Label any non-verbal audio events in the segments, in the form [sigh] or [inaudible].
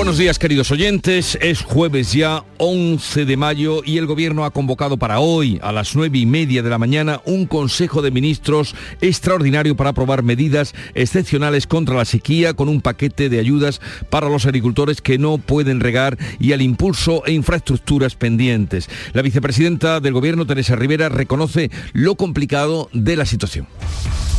Buenos días queridos oyentes, es jueves ya 11 de mayo y el gobierno ha convocado para hoy a las 9 y media de la mañana un Consejo de Ministros extraordinario para aprobar medidas excepcionales contra la sequía con un paquete de ayudas para los agricultores que no pueden regar y al impulso e infraestructuras pendientes. La vicepresidenta del gobierno, Teresa Rivera, reconoce lo complicado de la situación.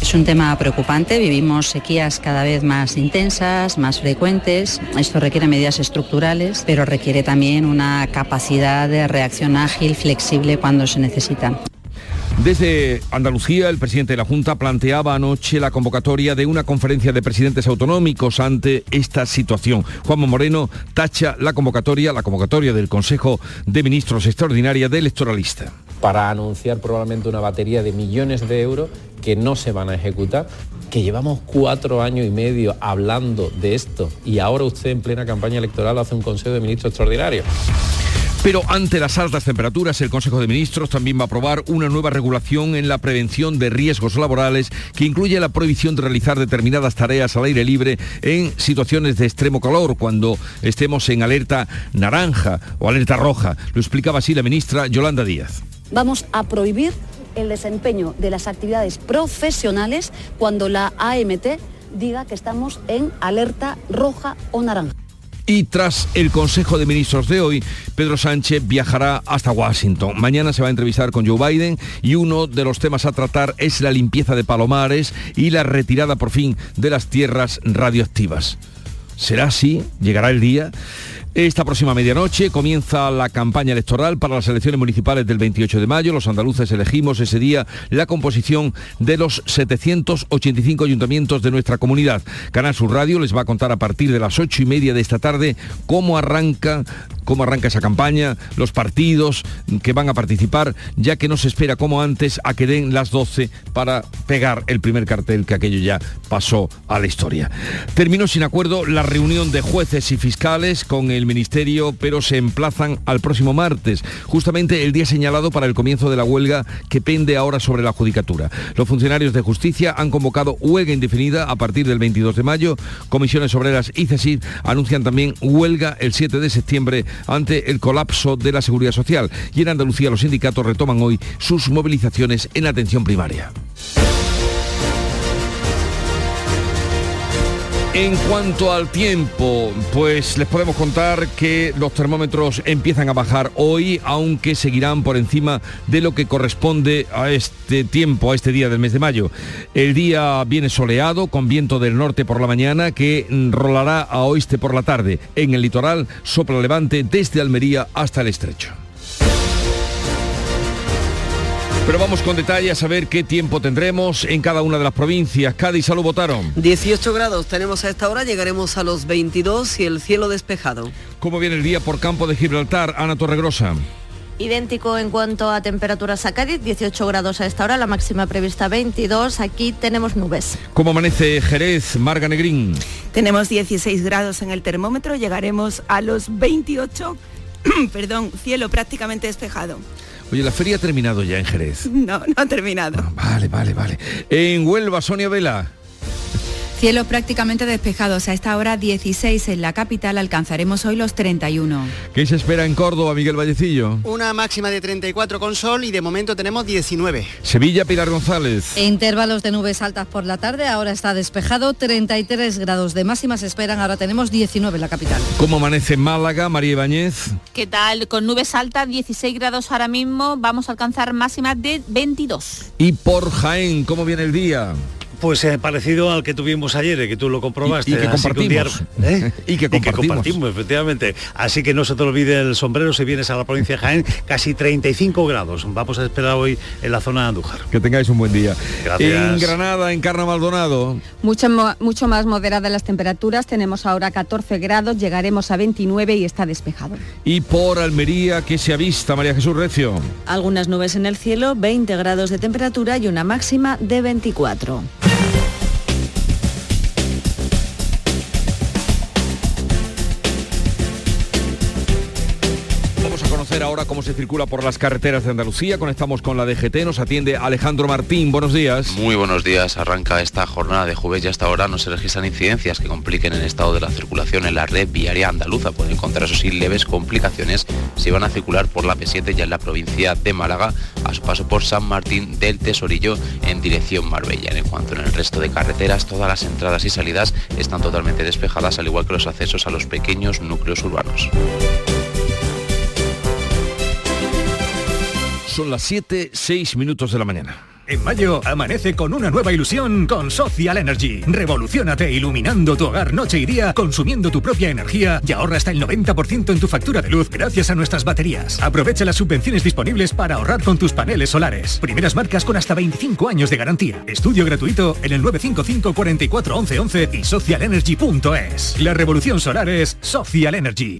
Es un tema preocupante, vivimos sequías cada vez más intensas, más frecuentes. Esto requiere medidas estructurales, pero requiere también una capacidad de reacción ágil, flexible cuando se necesita. Desde Andalucía, el presidente de la Junta planteaba anoche la convocatoria de una conferencia de presidentes autonómicos ante esta situación. Juanma Moreno tacha la convocatoria, la convocatoria del Consejo de Ministros Extraordinaria de electoralista. Para anunciar probablemente una batería de millones de euros que no se van a ejecutar, que llevamos cuatro años y medio hablando de esto y ahora usted en plena campaña electoral hace un Consejo de Ministros extraordinario. Pero ante las altas temperaturas, el Consejo de Ministros también va a aprobar una nueva regulación en la prevención de riesgos laborales que incluye la prohibición de realizar determinadas tareas al aire libre en situaciones de extremo calor, cuando estemos en alerta naranja o alerta roja. Lo explicaba así la ministra Yolanda Díaz. Vamos a prohibir el desempeño de las actividades profesionales cuando la AMT diga que estamos en alerta roja o naranja. Y tras el Consejo de Ministros de hoy, Pedro Sánchez viajará hasta Washington. Mañana se va a entrevistar con Joe Biden y uno de los temas a tratar es la limpieza de palomares y la retirada por fin de las tierras radioactivas. ¿Será así? ¿Llegará el día? Esta próxima medianoche comienza la campaña electoral para las elecciones municipales del 28 de mayo. Los andaluces elegimos ese día la composición de los 785 ayuntamientos de nuestra comunidad. Canal Sur Radio les va a contar a partir de las ocho y media de esta tarde cómo arranca, cómo arranca esa campaña, los partidos que van a participar, ya que no se espera como antes a que den las 12 para pegar el primer cartel que aquello ya pasó a la historia. Terminó sin acuerdo la reunión de jueces y fiscales con el el Ministerio, pero se emplazan al próximo martes, justamente el día señalado para el comienzo de la huelga que pende ahora sobre la judicatura. Los funcionarios de justicia han convocado huelga indefinida a partir del 22 de mayo. Comisiones Obreras y CESID anuncian también huelga el 7 de septiembre ante el colapso de la seguridad social. Y en Andalucía los sindicatos retoman hoy sus movilizaciones en atención primaria. En cuanto al tiempo, pues les podemos contar que los termómetros empiezan a bajar hoy, aunque seguirán por encima de lo que corresponde a este tiempo, a este día del mes de mayo. El día viene soleado, con viento del norte por la mañana, que rolará a oeste por la tarde. En el litoral sopla levante desde Almería hasta el estrecho. Pero vamos con detalle a saber qué tiempo tendremos en cada una de las provincias. Cádiz, salud, votaron. 18 grados tenemos a esta hora, llegaremos a los 22 y el cielo despejado. ¿Cómo viene el día por campo de Gibraltar? Ana Torregrosa. Idéntico en cuanto a temperaturas a Cádiz, 18 grados a esta hora, la máxima prevista 22, aquí tenemos nubes. ¿Cómo amanece Jerez, Marga Negrín? Tenemos 16 grados en el termómetro, llegaremos a los 28, [clears throat] perdón, cielo prácticamente despejado. Oye, ¿la feria ha terminado ya en Jerez? [laughs] No, no ha terminado. Ah, vale, vale, vale. En Huelva, Sonia Vela. Cielo prácticamente despejados. A esta hora 16 en la capital alcanzaremos hoy los 31. ¿Qué se espera en Córdoba, Miguel Vallecillo? Una máxima de 34 con sol y de momento tenemos 19. Sevilla, Pilar González. Intervalos de nubes altas por la tarde, ahora está despejado, 33 grados de máxima se esperan, ahora tenemos 19 en la capital. ¿Cómo amanece Málaga, María Ibáñez? ¿Qué tal? Con nubes altas, 16 grados ahora mismo, vamos a alcanzar máximas de 22. ¿Y por Jaén, cómo viene el día? Pues eh, parecido al que tuvimos ayer, eh, que tú lo comprobaste. Y, que compartimos. ¿eh? y, que compartimos. efectivamente. Así que no se te olvide el sombrero si vienes a la provincia de Jaén, casi 35 grados. Vamos a esperar hoy en la zona de Andújar. Que tengáis un buen día. Gracias. En Granada, en Carna Maldonado. Mucho, mucho más moderadas las temperaturas. Tenemos ahora 14 grados, llegaremos a 29 y está despejado. Y por Almería, ¿qué se avista, María Jesús Recio? Algunas nubes en el cielo, 20 grados de temperatura y una máxima de 24. Cómo se circula por las carreteras de Andalucía. Conectamos con la DGT, nos atiende Alejandro Martín. Buenos días. Muy buenos días. Arranca esta jornada de jueves y hasta ahora no se registran incidencias que compliquen el estado de la circulación en la red viaria andaluza. Pueden encontrar, eso sí, leves complicaciones si van a circular por la P7 ya en la provincia de Málaga a su paso por San Martín del Tesorillo en dirección Marbella. En cuanto en el resto de carreteras, todas las entradas y salidas están totalmente despejadas, al igual que los accesos a los pequeños núcleos urbanos. Las 7, 6 minutos de la mañana. En mayo, amanece con una nueva ilusión con Social Energy. Revolucionate iluminando tu hogar noche y día, consumiendo tu propia energía y ahorra hasta el 90% en tu factura de luz gracias a nuestras baterías. Aprovecha las subvenciones disponibles para ahorrar con tus paneles solares. Primeras marcas con hasta 25 años de garantía. Estudio gratuito en el 955 44 11 11 y socialenergy.es. La revolución solar es Social Energy.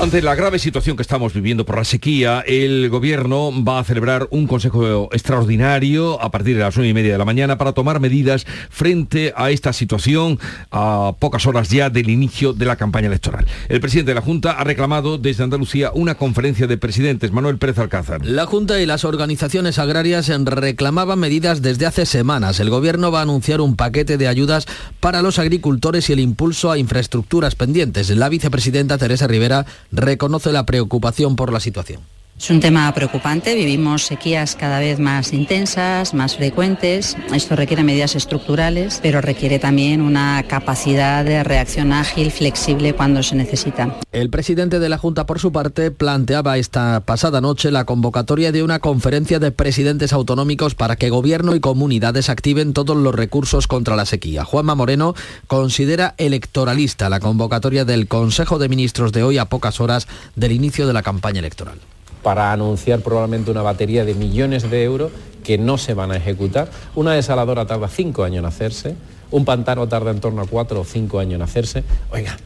Ante la grave situación que estamos viviendo por la sequía, el gobierno va a celebrar un consejo extraordinario a partir de las nueve y media de la mañana para tomar medidas frente a esta situación a pocas horas ya del inicio de la campaña electoral. El presidente de la Junta ha reclamado desde Andalucía una conferencia de presidentes. Manuel Pérez Alcázar. La Junta y las organizaciones agrarias reclamaban medidas desde hace semanas. El gobierno va a anunciar un paquete de ayudas para los agricultores y el impulso a infraestructuras pendientes. La vicepresidenta Teresa Rivera reconoce la preocupación por la situación. Es un tema preocupante, vivimos sequías cada vez más intensas, más frecuentes. Esto requiere medidas estructurales, pero requiere también una capacidad de reacción ágil, flexible cuando se necesita. El presidente de la Junta, por su parte, planteaba esta pasada noche la convocatoria de una conferencia de presidentes autonómicos para que gobierno y comunidades activen todos los recursos contra la sequía. Juanma Moreno considera electoralista la convocatoria del Consejo de Ministros de hoy a pocas horas del inicio de la campaña electoral para anunciar probablemente una batería de millones de euros que no se van a ejecutar. Una desaladora tarda cinco años en hacerse, un pantano tarda en torno a cuatro o cinco años en hacerse. Oiga,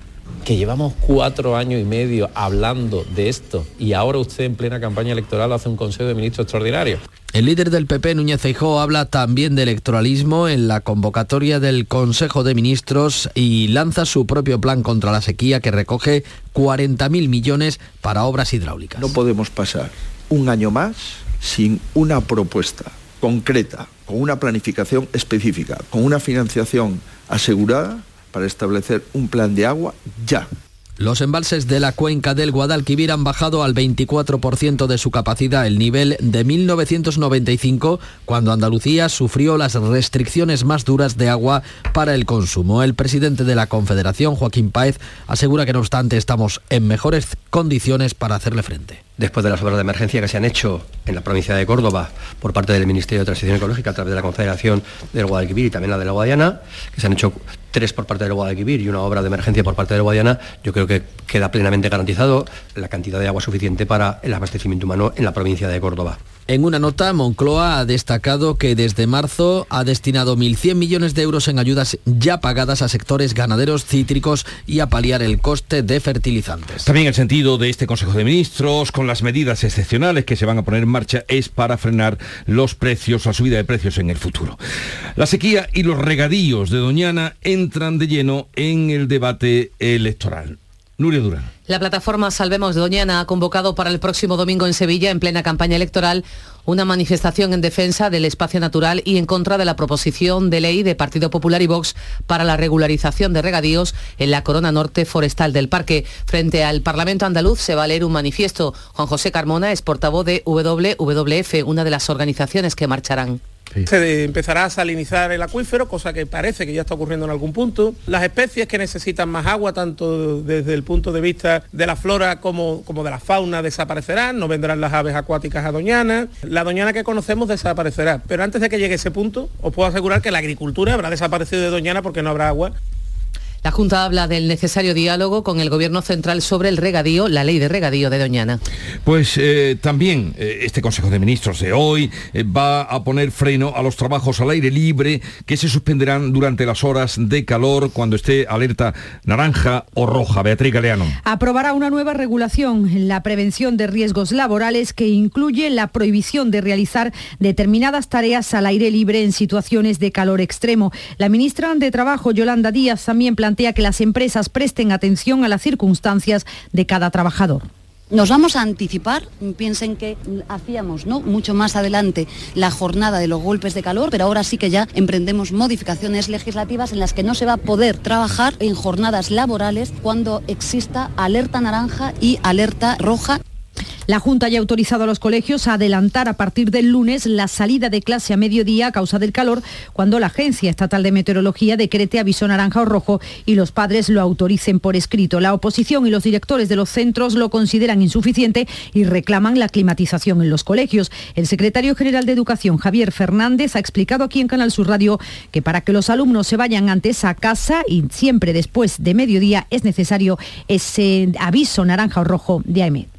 que llevamos cuatro años y medio hablando de esto y ahora usted en plena campaña electoral hace un Consejo de Ministros extraordinario. El líder del PP, Núñez Feijóo, habla también de electoralismo en la convocatoria del Consejo de Ministros y lanza su propio plan contra la sequía que recoge 40.000 millones para obras hidráulicas. No podemos pasar un año más sin una propuesta concreta, con una planificación específica, con una financiación asegurada para establecer un plan de agua ya. Los embalses de la cuenca del Guadalquivir han bajado al 24% de su capacidad, el nivel de 1995, cuando Andalucía sufrió las restricciones más duras de agua para el consumo. El presidente de la Confederación, Joaquín Páez, asegura que no obstante estamos en mejores condiciones para hacerle frente después de las obras de emergencia que se han hecho en la provincia de Córdoba por parte del Ministerio de Transición Ecológica a través de la Confederación del Guadalquivir y también la de la Guadiana, que se han hecho tres por parte del Guadalquivir y una obra de emergencia por parte del Guadiana, yo creo que queda plenamente garantizado la cantidad de agua suficiente para el abastecimiento humano en la provincia de Córdoba. En una nota, Moncloa ha destacado que desde marzo ha destinado 1.100 millones de euros en ayudas ya pagadas a sectores ganaderos cítricos y a paliar el coste de fertilizantes. También el sentido de este Consejo de Ministros, con las medidas excepcionales que se van a poner en marcha, es para frenar los precios, la subida de precios en el futuro. La sequía y los regadíos de Doñana entran de lleno en el debate electoral. La plataforma Salvemos Doñana ha convocado para el próximo domingo en Sevilla, en plena campaña electoral, una manifestación en defensa del espacio natural y en contra de la proposición de ley de Partido Popular y Vox para la regularización de regadíos en la corona norte forestal del parque. Frente al Parlamento andaluz se va a leer un manifiesto. Juan José Carmona es portavoz de WWF, una de las organizaciones que marcharán. Se empezará a salinizar el acuífero, cosa que parece que ya está ocurriendo en algún punto. Las especies que necesitan más agua, tanto desde el punto de vista de la flora como, como de la fauna, desaparecerán, no vendrán las aves acuáticas a Doñana. La Doñana que conocemos desaparecerá. Pero antes de que llegue ese punto, os puedo asegurar que la agricultura habrá desaparecido de Doñana porque no habrá agua La Junta habla del necesario diálogo con el Gobierno Central sobre el regadío, la ley de regadío de Doñana. Pues eh, también eh, este Consejo de Ministros de hoy eh, va a poner freno a los trabajos al aire libre que se suspenderán durante las horas de calor cuando esté alerta naranja o roja. Beatriz Galeano. Aprobará una nueva regulación en la prevención de riesgos laborales que incluye la prohibición de realizar determinadas tareas al aire libre en situaciones de calor extremo. La ministra de Trabajo, Yolanda Díaz, también plantea que las empresas presten atención a las circunstancias de cada trabajador. Nos vamos a anticipar, piensen que hacíamos ¿no? mucho más adelante la jornada de los golpes de calor, pero ahora sí que ya emprendemos modificaciones legislativas en las que no se va a poder trabajar en jornadas laborales cuando exista alerta naranja y alerta roja. La Junta ya ha autorizado a los colegios a adelantar a partir del lunes la salida de clase a mediodía a causa del calor, cuando la Agencia Estatal de Meteorología decrete aviso naranja o rojo y los padres lo autoricen por escrito. La oposición y los directores de los centros lo consideran insuficiente y reclaman la climatización en los colegios. El secretario general de Educación, Javier Fernández, ha explicado aquí en Canal Sur Radio que para que los alumnos se vayan antes a casa y siempre después de mediodía es necesario ese aviso naranja o rojo de AEMET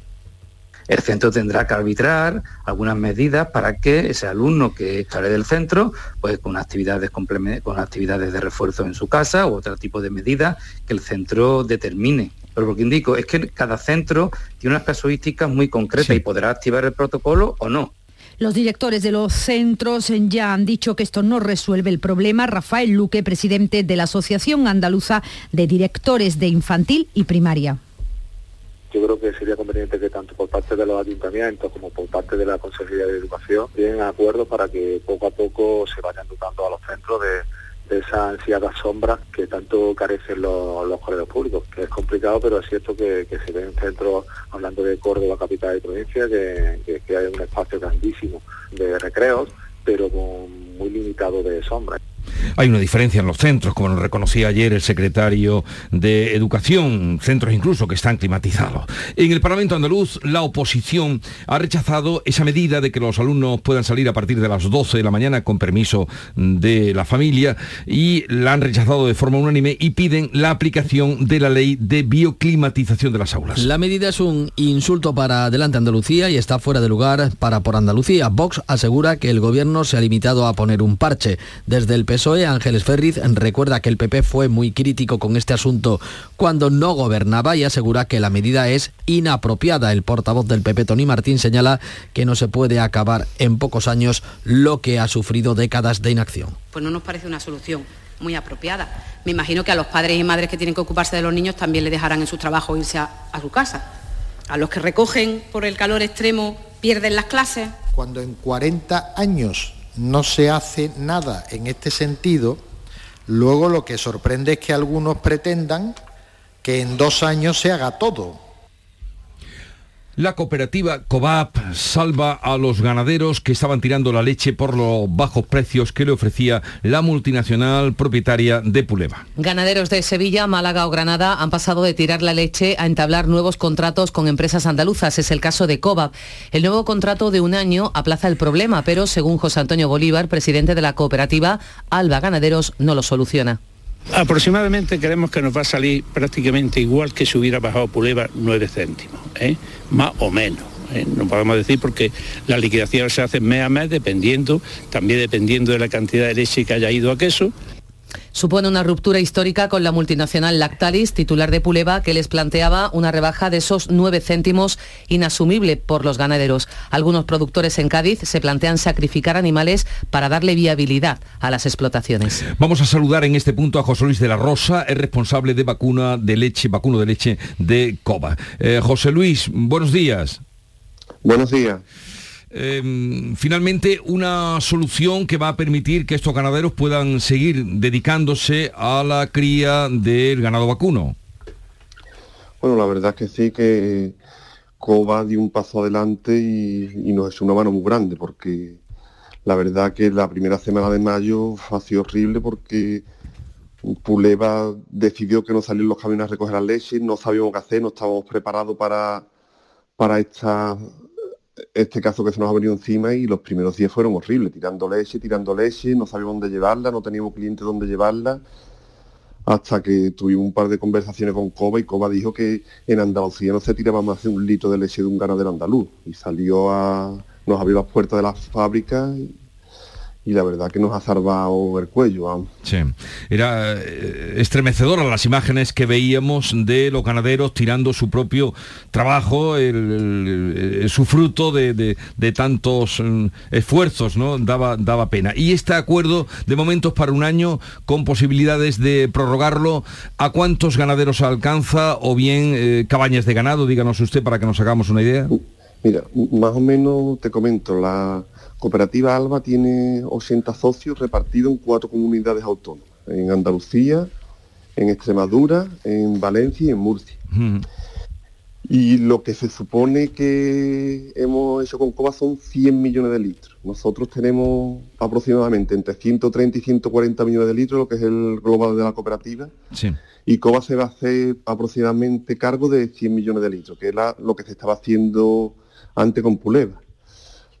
el centro tendrá que arbitrar algunas medidas para que ese alumno que sale del centro, pues con actividades, con actividades de refuerzo en su casa u otro tipo de medidas que el centro determine. Pero lo que indico es que cada centro tiene unas casuísticas muy concretas y podrá activar el protocolo o no. Los directores de los centros ya han dicho que esto no resuelve el problema. Rafael Luque, presidente de la Asociación Andaluza de Directores de Infantil y Primaria yo creo que sería conveniente que tanto por parte de los ayuntamientos como por parte de la Consejería de Educación lleguen acuerdos para que poco a poco se vayan dotando a los centros de, esa ansiada sombra que tanto carecen los, los colegios públicos, que es complicado, pero es cierto que, se ven centros, hablando de Córdoba, capital y provincia, que, que hay un espacio grandísimo de recreos, pero con muy limitado de sombra. Hay una diferencia en los centros, como nos reconocía ayer el secretario de Educación, centros incluso que están climatizados. En el Parlamento andaluz, la oposición ha rechazado esa medida de que los alumnos puedan salir a partir de las 12 de la mañana con permiso de la familia y la han rechazado de forma unánime y piden la aplicación de la ley de bioclimatización de las aulas. La medida es un insulto para Adelante Andalucía y está fuera de lugar para Por Andalucía. Vox asegura que el gobierno se ha limitado a poner un parche. Desde el PSOE, Ángeles Ferriz recuerda que el PP fue muy crítico con este asunto cuando no gobernaba y asegura que la medida es inapropiada. El portavoz del PP, Tony Martín, señala que no se puede acabar en pocos años lo que ha sufrido décadas de inacción. Pues no nos parece una solución muy apropiada. Me imagino que a los padres y madres que tienen que ocuparse de los niños también le dejarán en su trabajo irse a, a su casa. A los que recogen por el calor extremo pierden las clases. Cuando en 40 años no se hace nada en este sentido, luego lo que sorprende es que algunos pretendan que en dos años se haga todo. La cooperativa COVAP salva a los ganaderos que estaban tirando la leche por los bajos precios que le ofrecía la multinacional propietaria de Puleva. Ganaderos de Sevilla, Málaga o Granada han pasado de tirar la leche a entablar nuevos contratos con empresas andaluzas. Es el caso de COVAP. El nuevo contrato de un año aplaza el problema, pero según José Antonio Bolívar, presidente de la cooperativa, Alba Ganaderos no lo soluciona. Aproximadamente creemos que nos va a salir prácticamente igual que si hubiera bajado Puleva 9 céntimos, ¿eh? más o menos. ¿eh? No podemos decir porque la liquidación se hace mes a mes dependiendo, también dependiendo de la cantidad de leche que haya ido a queso supone una ruptura histórica con la multinacional Lactalis, titular de Puleva, que les planteaba una rebaja de esos 9 céntimos inasumible por los ganaderos. Algunos productores en Cádiz se plantean sacrificar animales para darle viabilidad a las explotaciones. Vamos a saludar en este punto a José Luis de la Rosa, el responsable de vacuna de leche, vacuno de leche de COBA. Eh, José Luis, buenos días. Buenos días. Em, finalmente una solución que va a permitir que estos ganaderos puedan seguir dedicándose a la cría del ganado vacuno. Bueno, la verdad es que sí que COBA dio un paso adelante y, nos es una mano muy grande porque la verdad que la primera semana de mayo ha sido horrible porque Puleva decidió que no salían los camiones a recoger la leche, no sabíamos qué hacer, no estábamos preparados para, para esta este caso que se nos ha venido encima y los primeros días fueron horribles, tirando leche, tirando leche, no sabíamos dónde llevarla, no teníamos cliente dónde llevarla. hasta que tuvimos un par de conversaciones con Coba y Coba dijo que en Andalucía no se tiraba más de un litro de leche de un ganadero andaluz y salió a nos abrió las puertas de la fábrica y la verdad que nos ha salvado el cuello. Vamos. Sí, era eh, estremecedora las imágenes que veíamos de los ganaderos tirando su propio trabajo, el, el, el, su fruto de, de, de tantos um, esfuerzos, ¿no? Daba, daba pena. Y este acuerdo de momentos para un año con posibilidades de prorrogarlo, ¿a cuántos ganaderos alcanza o bien eh, cabañas de ganado? Díganos usted para que nos hagamos una idea. Mira, más o menos te comento, la Cooperativa Alba tiene 80 socios repartidos en cuatro comunidades autónomas, en Andalucía, en Extremadura, en Valencia y en Murcia. Mm. Y lo que se supone que hemos hecho con COBA son 100 millones de litros. Nosotros tenemos aproximadamente entre 130 y 140 millones de litros, lo que es el global de la cooperativa. Sí. Y COBA se va a hacer aproximadamente cargo de 100 millones de litros, que es la, lo que se estaba haciendo antes con Puleva.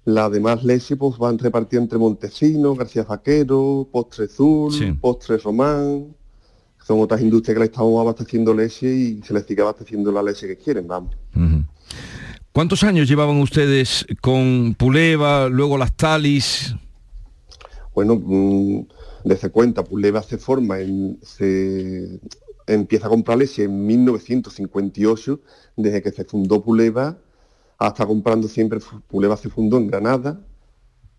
La demás leche pues van repartidas entre Montesinos, García Faquero, Postre Azul, sí. Postre Román. Son otras industrias que le estamos abasteciendo leche y se les sigue abasteciendo la leche que quieren, vamos. Uh -huh. ¿Cuántos años llevaban ustedes con Puleva, luego las Talis? Bueno, mmm, desde cuenta, Puleva se forma, en, se empieza a comprar leche en 1958, desde que se fundó Puleva hasta comprando siempre, Puleva se fundó en Granada,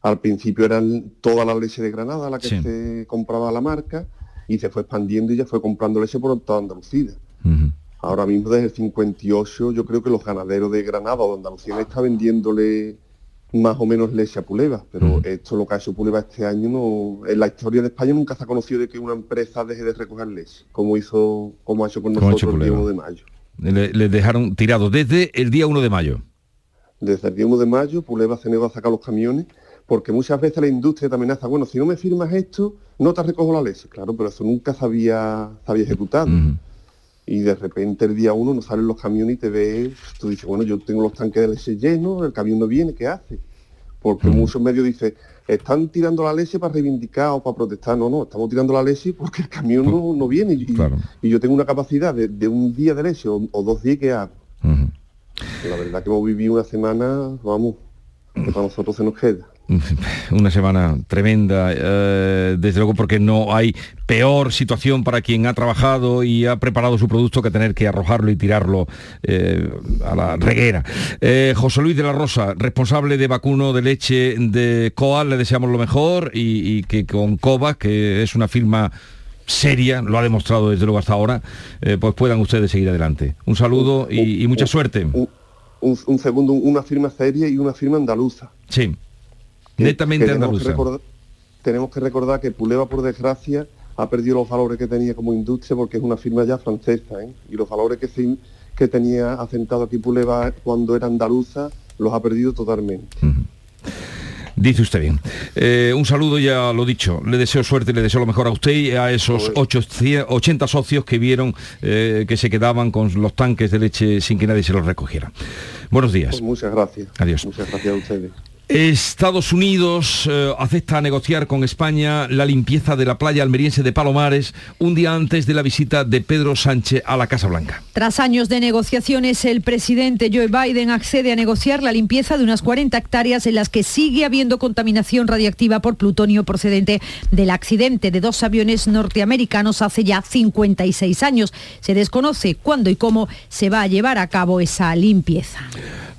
al principio eran toda la leche de Granada la que sí. se compraba la marca y se fue expandiendo y ya fue comprando leche por toda Andalucía. Uh -huh. Ahora mismo desde el 58 yo creo que los ganaderos de Granada o de Andalucía está vendiéndole más o menos leche a Puleva, pero uh -huh. esto lo que ha hecho Puleva este año no, en la historia de España nunca se ha conocido de que una empresa deje de recoger leche, como hizo, como ha hecho con nosotros el día 1 de mayo. Le, le dejaron tirado desde el día 1 de mayo desde el día 1 de mayo, Puleva se negó a sacar los camiones, porque muchas veces la industria te amenaza, bueno, si no me firmas esto, no te recojo la leche. Claro, pero eso nunca se había, se había ejecutado. Y de repente el día 1 no salen los camiones y te ves, tú dices, bueno, yo tengo los tanques de leche llenos, el camión no viene, ¿qué hace? Porque muchos medios dicen, están tirando la leche para reivindicar o para protestar. No, no, estamos tirando la leche porque el camión no, no viene. Y, claro. y, yo tengo una capacidad de, de, un día de leche o, o dos días que hago. La verdad que hemos vivido una semana, vamos, que para nosotros se nos queda. [laughs] Una semana tremenda, eh, desde luego porque no hay peor situación para quien ha trabajado y ha preparado su producto que tener que arrojarlo y tirarlo eh, a la reguera. Eh, José Luis de la Rosa, responsable de vacuno de leche de Coal, le deseamos lo mejor y, y que con Cova, que es una firma seria, lo ha demostrado desde luego hasta ahora, eh, pues puedan ustedes seguir adelante. Un saludo un, y, mucha un, suerte. Un, un, segundo, una firma seria y una firma andaluza. Sí, netamente que tenemos andaluza. Que recordar, tenemos que recordar que Puleva, por desgracia, ha perdido los valores que tenía como industria porque es una firma ya francesa, ¿eh? y los valores que, se, que tenía asentado aquí Puleva cuando era andaluza los ha perdido totalmente. Uh -huh. Dice usted bien. Eh, un saludo, ya lo dicho. Le deseo suerte, le deseo lo mejor a usted y a esos 80 socios que vieron eh, que se quedaban con los tanques de leche sin que nadie se los recogiera. Buenos días. Pues muchas gracias. Adiós. Muchas gracias a ustedes. Estados Unidos eh, acepta negociar con España la limpieza de la playa almeriense de Palomares un día antes de la visita de Pedro Sánchez a la Casa Blanca. Tras años de negociaciones, el presidente Joe Biden accede a negociar la limpieza de unas 40 hectáreas en las que sigue habiendo contaminación radiactiva por plutonio procedente del accidente de dos aviones norteamericanos hace ya 56 años. Se desconoce cuándo y cómo se va a llevar a cabo esa limpieza.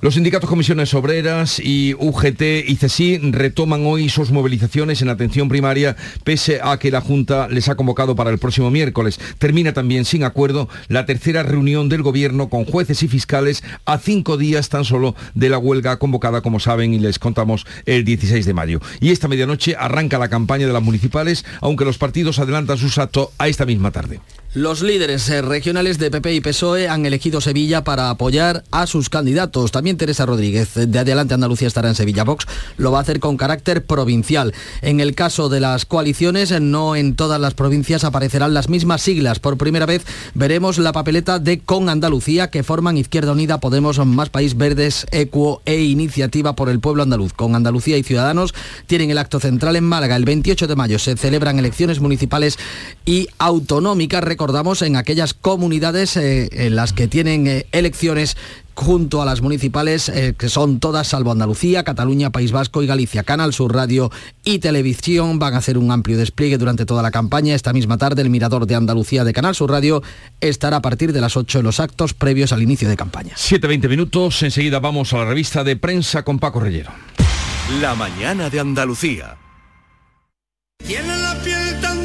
Los sindicatos Comisiones Obreras y UGT y CESI retoman hoy sus movilizaciones en atención primaria, pese a que la Junta les ha convocado para el próximo miércoles. Termina también sin acuerdo la tercera reunión del Gobierno con jueces y fiscales a cinco días tan solo de la huelga convocada, como saben, y les contamos el 16 de mayo. Y esta medianoche arranca la campaña de las municipales, aunque los partidos adelantan sus actos a esta misma tarde. Los líderes eh, regionales de PP y PSOE han elegido Sevilla para apoyar a sus candidatos. También Teresa Rodríguez de Adelante Andalucía estará en Sevilla. Vox lo va a hacer con carácter provincial. En el caso de las coaliciones, no en todas las provincias aparecerán las mismas siglas. Por primera vez veremos la papeleta de Con Andalucía que forman Izquierda Unida, Podemos, Más País, Verdes, Equo e Iniciativa por el Pueblo Andaluz. Con Andalucía y Ciudadanos tienen el acto central en Málaga. El 28 de mayo se celebran elecciones municipales y autonómicas recordamos en aquellas comunidades eh, en las que tienen eh, elecciones junto a las municipales, eh, que son todas salvo Andalucía, Cataluña, País Vasco y Galicia. Canal Sur Radio y Televisión van a hacer un amplio despliegue durante toda la campaña. Esta misma tarde el Mirador de Andalucía de Canal Sur Radio estará a partir de las 8 en los actos previos al inicio de campaña. 7.20 minutos, enseguida vamos a la revista de prensa con Paco Rellero. La mañana de Andalucía.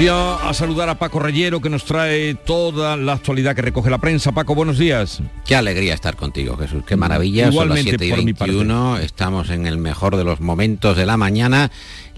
Ya a saludar a Paco Reyero que nos trae toda la actualidad que recoge la prensa. Paco, buenos días. Qué alegría estar contigo, Jesús. Qué maravilla. Igualmente, Son las 7 y por mi 21. Estamos en el mejor de los momentos de la mañana.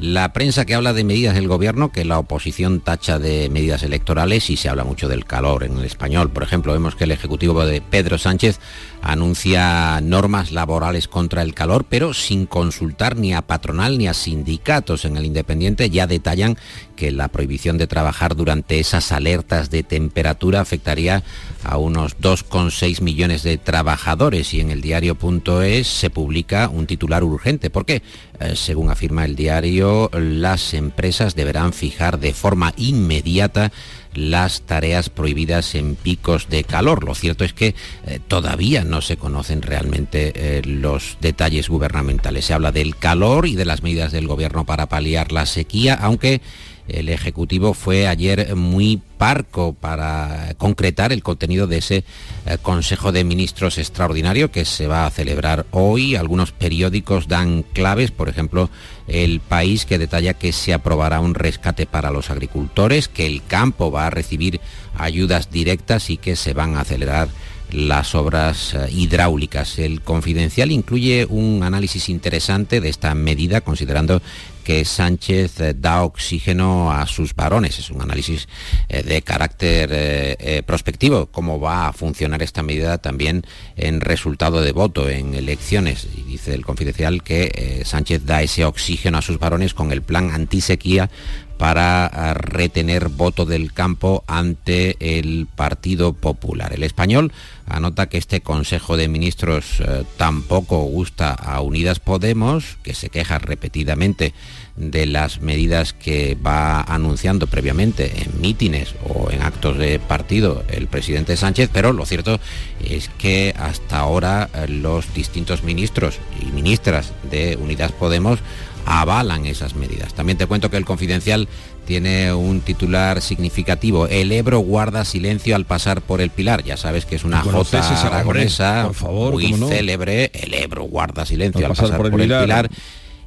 La prensa que habla de medidas del gobierno, que la oposición tacha de medidas electorales y se habla mucho del calor en el español. Por ejemplo, vemos que el Ejecutivo de Pedro Sánchez anuncia normas laborales contra el calor, pero sin consultar ni a patronal ni a sindicatos. En el Independiente ya detallan que la prohibición de trabajar durante esas alertas de temperatura afectaría a unos 2,6 millones de trabajadores y en el diario.es se publica un titular urgente. ¿Por qué? Eh, según afirma el diario, las empresas deberán fijar de forma inmediata las tareas prohibidas en picos de calor. Lo cierto es que eh, todavía no se conocen realmente eh, los detalles gubernamentales. Se habla del calor y de las medidas del gobierno para paliar la sequía, aunque el Ejecutivo fue ayer muy parco para concretar el contenido de ese eh, Consejo de Ministros extraordinario que se va a celebrar hoy. Algunos periódicos dan claves, por ejemplo, El País que detalla que se aprobará un rescate para los agricultores, que el campo va a recibir ayudas directas y que se van a acelerar las obras eh, hidráulicas. El confidencial incluye un análisis interesante de esta medida, considerando que Sánchez eh, da oxígeno a sus varones. Es un análisis eh, de carácter prospectivo, cómo va a funcionar esta medida también en resultado de voto en elecciones. Y dice el confidencial que Sánchez da ese oxígeno a sus varones con el plan antisequía para ah, retener voto del campo ante el Partido Popular. El español anota que este Consejo de Ministros eh, tampoco gusta a Unidas Podemos, que se queja repetidamente de las medidas que va anunciando previamente en mítines o en actos de partido el presidente Sánchez, pero lo cierto es que hasta ahora eh, los distintos ministros y ministras de Unidas Podemos avalan esas medidas. También te cuento que el Confidencial tiene un titular significativo. El Ebro guarda silencio al pasar por el Pilar. Ya sabes que es una jota aragonesa por favor, muy ¿cómo no? célebre. El Ebro guarda silencio Al pasar pasar, por el por el Pilar. Pilar.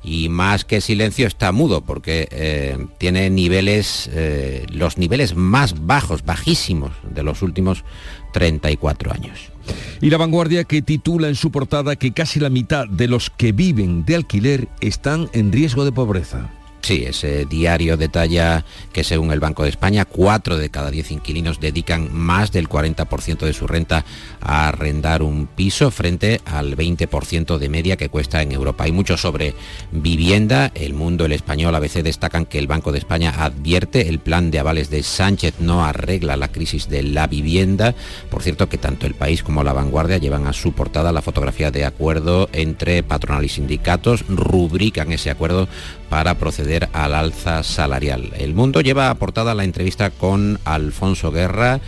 Y más que silencio está mudo porque eh, tiene niveles, eh, los niveles más bajos, bajísimos de los últimos 34 años. Y la vanguardia que titula en su portada que casi la mitad de los que viven de alquiler están en riesgo de pobreza. Sí, ese diario detalla que según el Banco de España, cuatro de cada diez inquilinos dedican más del 40% de su renta a arrendar un piso frente al 20% de media que cuesta en Europa. Hay mucho sobre vivienda. El mundo, el español, ABC destacan que el Banco de España advierte el plan de avales de Sánchez no arregla la crisis de la vivienda. Por cierto que tanto el país como la vanguardia llevan a su portada la fotografía de acuerdo entre patronal y sindicatos, rubrican ese acuerdo para proceder al alza salarial. El mundo lleva a portada la entrevista con Alfonso Guerra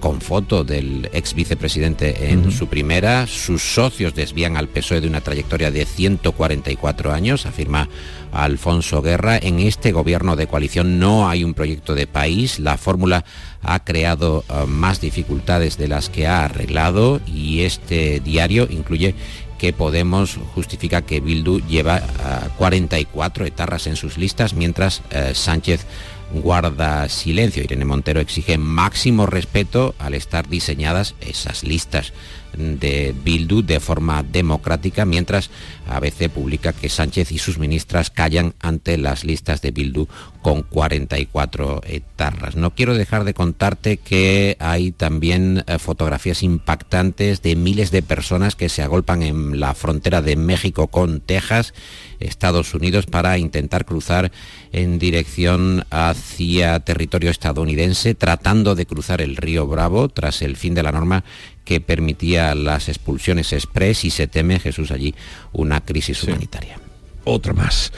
con foto del ex vicepresidente en su primera. Sus socios desvían al PSOE de una trayectoria de 144 años, afirma Alfonso Guerra. En este gobierno de coalición no hay un proyecto de país. La fórmula ha creado eh, más dificultades de las que ha arreglado y este diario incluye que Podemos justifica que Bildu lleva ah, 44 etarras en sus listas, mientras eh, Sánchez guarda silencio. Irene Montero exige máximo respeto al estar diseñadas esas listas de Bildu de forma democrática, mientras ABC publica que Sánchez y sus ministras callan ante las listas de Bildu con 44 etarras. No quiero dejar de contarte que hay también eh, fotografías impactantes de miles de personas que se agolpan en la frontera de México con Texas, Estados Unidos, para intentar cruzar en dirección hacia territorio estadounidense, tratando de cruzar el río Bravo tras el fin de la norma que permitía las expulsiones express y se teme, Jesús, allí una crisis humanitaria. Otra más.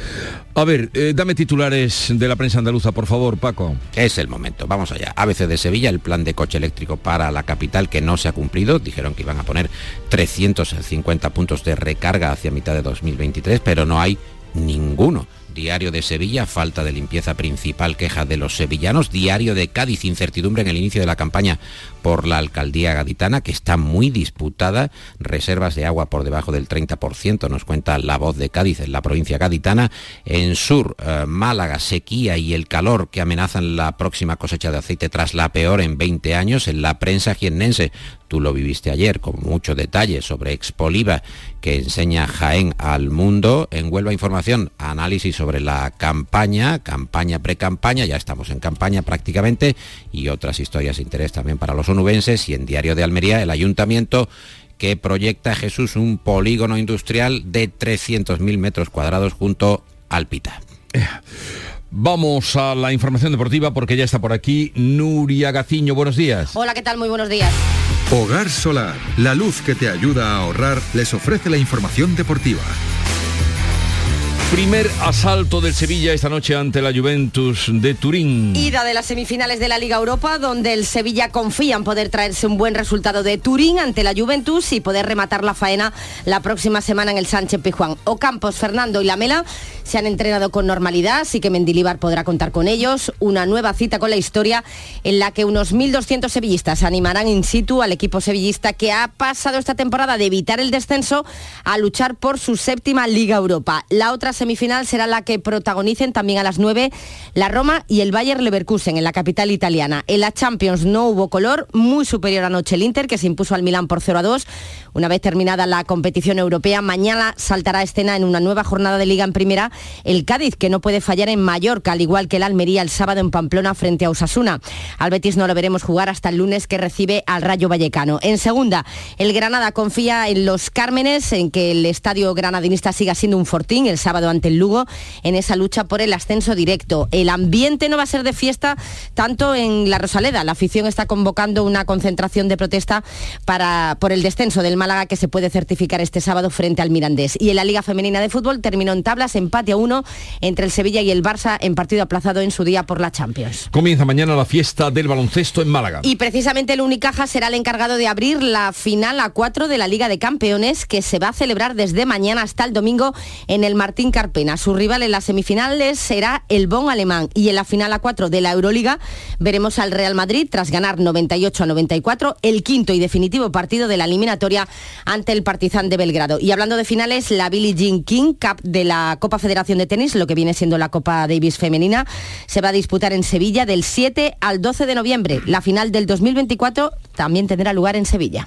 A ver, eh, dame titulares de la prensa andaluza, por favor, Paco. Es el momento, vamos allá. ABC de Sevilla, el plan de coche eléctrico para la capital que no se ha cumplido. Dijeron que iban a poner 350 puntos de recarga hacia mitad de 2023, pero no hay ninguno. Diario de Sevilla, falta de limpieza principal, queja de los sevillanos. Diario de Cádiz, incertidumbre en el inicio de la campaña por la alcaldía gaditana, que está muy disputada. Reservas de agua por debajo del 30%, nos cuenta la voz de Cádiz en la provincia gaditana. En sur, eh, Málaga, sequía y el calor que amenazan la próxima cosecha de aceite tras la peor en 20 años. En la prensa jiennense, tú lo viviste ayer con mucho detalle sobre Expoliva, que enseña Jaén al mundo. En Huelva Información, análisis sobre la campaña, campaña pre-campaña, ya estamos en campaña prácticamente, y otras historias de interés también para los onubenses. Y en Diario de Almería, el ayuntamiento que proyecta Jesús un polígono industrial de 300.000 metros cuadrados junto al Pita. Vamos a la información deportiva porque ya está por aquí Nuria Gaciño. Buenos días. Hola, ¿qué tal? Muy buenos días. Hogar Solar, la luz que te ayuda a ahorrar, les ofrece la información deportiva. Primer asalto del Sevilla esta noche ante la Juventus de Turín. Ida de las semifinales de la Liga Europa, donde el Sevilla confía en poder traerse un buen resultado de Turín ante la Juventus y poder rematar la faena la próxima semana en el Sánchez Pijuán. Ocampos, Fernando y Lamela se han entrenado con normalidad, así que Mendilibar podrá contar con ellos. Una nueva cita con la historia en la que unos 1.200 sevillistas animarán in situ al equipo sevillista que ha pasado esta temporada de evitar el descenso a luchar por su séptima Liga Europa. La otra semifinal será la que protagonicen también a las 9 la Roma y el Bayer Leverkusen en la capital italiana. En la Champions no hubo color, muy superior anoche el Inter que se impuso al Milán por 0 a 2. Una vez terminada la competición europea, mañana saltará a escena en una nueva jornada de liga en primera el Cádiz que no puede fallar en Mallorca, al igual que el Almería el sábado en Pamplona frente a Osasuna. Al Betis no lo veremos jugar hasta el lunes que recibe al Rayo Vallecano. En segunda, el Granada confía en los Cármenes, en que el estadio granadinista siga siendo un fortín el sábado ante el Lugo en esa lucha por el ascenso directo. El ambiente no va a ser de fiesta tanto en la Rosaleda. La afición está convocando una concentración de protesta para, por el descenso del Málaga que se puede certificar este sábado frente al Mirandés. Y en la Liga Femenina de Fútbol terminó en tablas, empate a uno entre el Sevilla y el Barça en partido aplazado en su día por la Champions. Comienza mañana la fiesta del baloncesto en Málaga. Y precisamente el Unicaja será el encargado de abrir la final a 4 de la Liga de Campeones que se va a celebrar desde mañana hasta el domingo en el Martín Carpena. Su rival en las semifinales será el Bon alemán y en la final a 4 de la Euroliga veremos al Real Madrid tras ganar 98 a 94 el quinto y definitivo partido de la eliminatoria ante el Partizan de Belgrado. Y hablando de finales, la Billie Jean King Cup de la Copa Federación de Tenis, lo que viene siendo la Copa Davis femenina, se va a disputar en Sevilla del 7 al 12 de noviembre. La final del 2024 también tendrá lugar en Sevilla.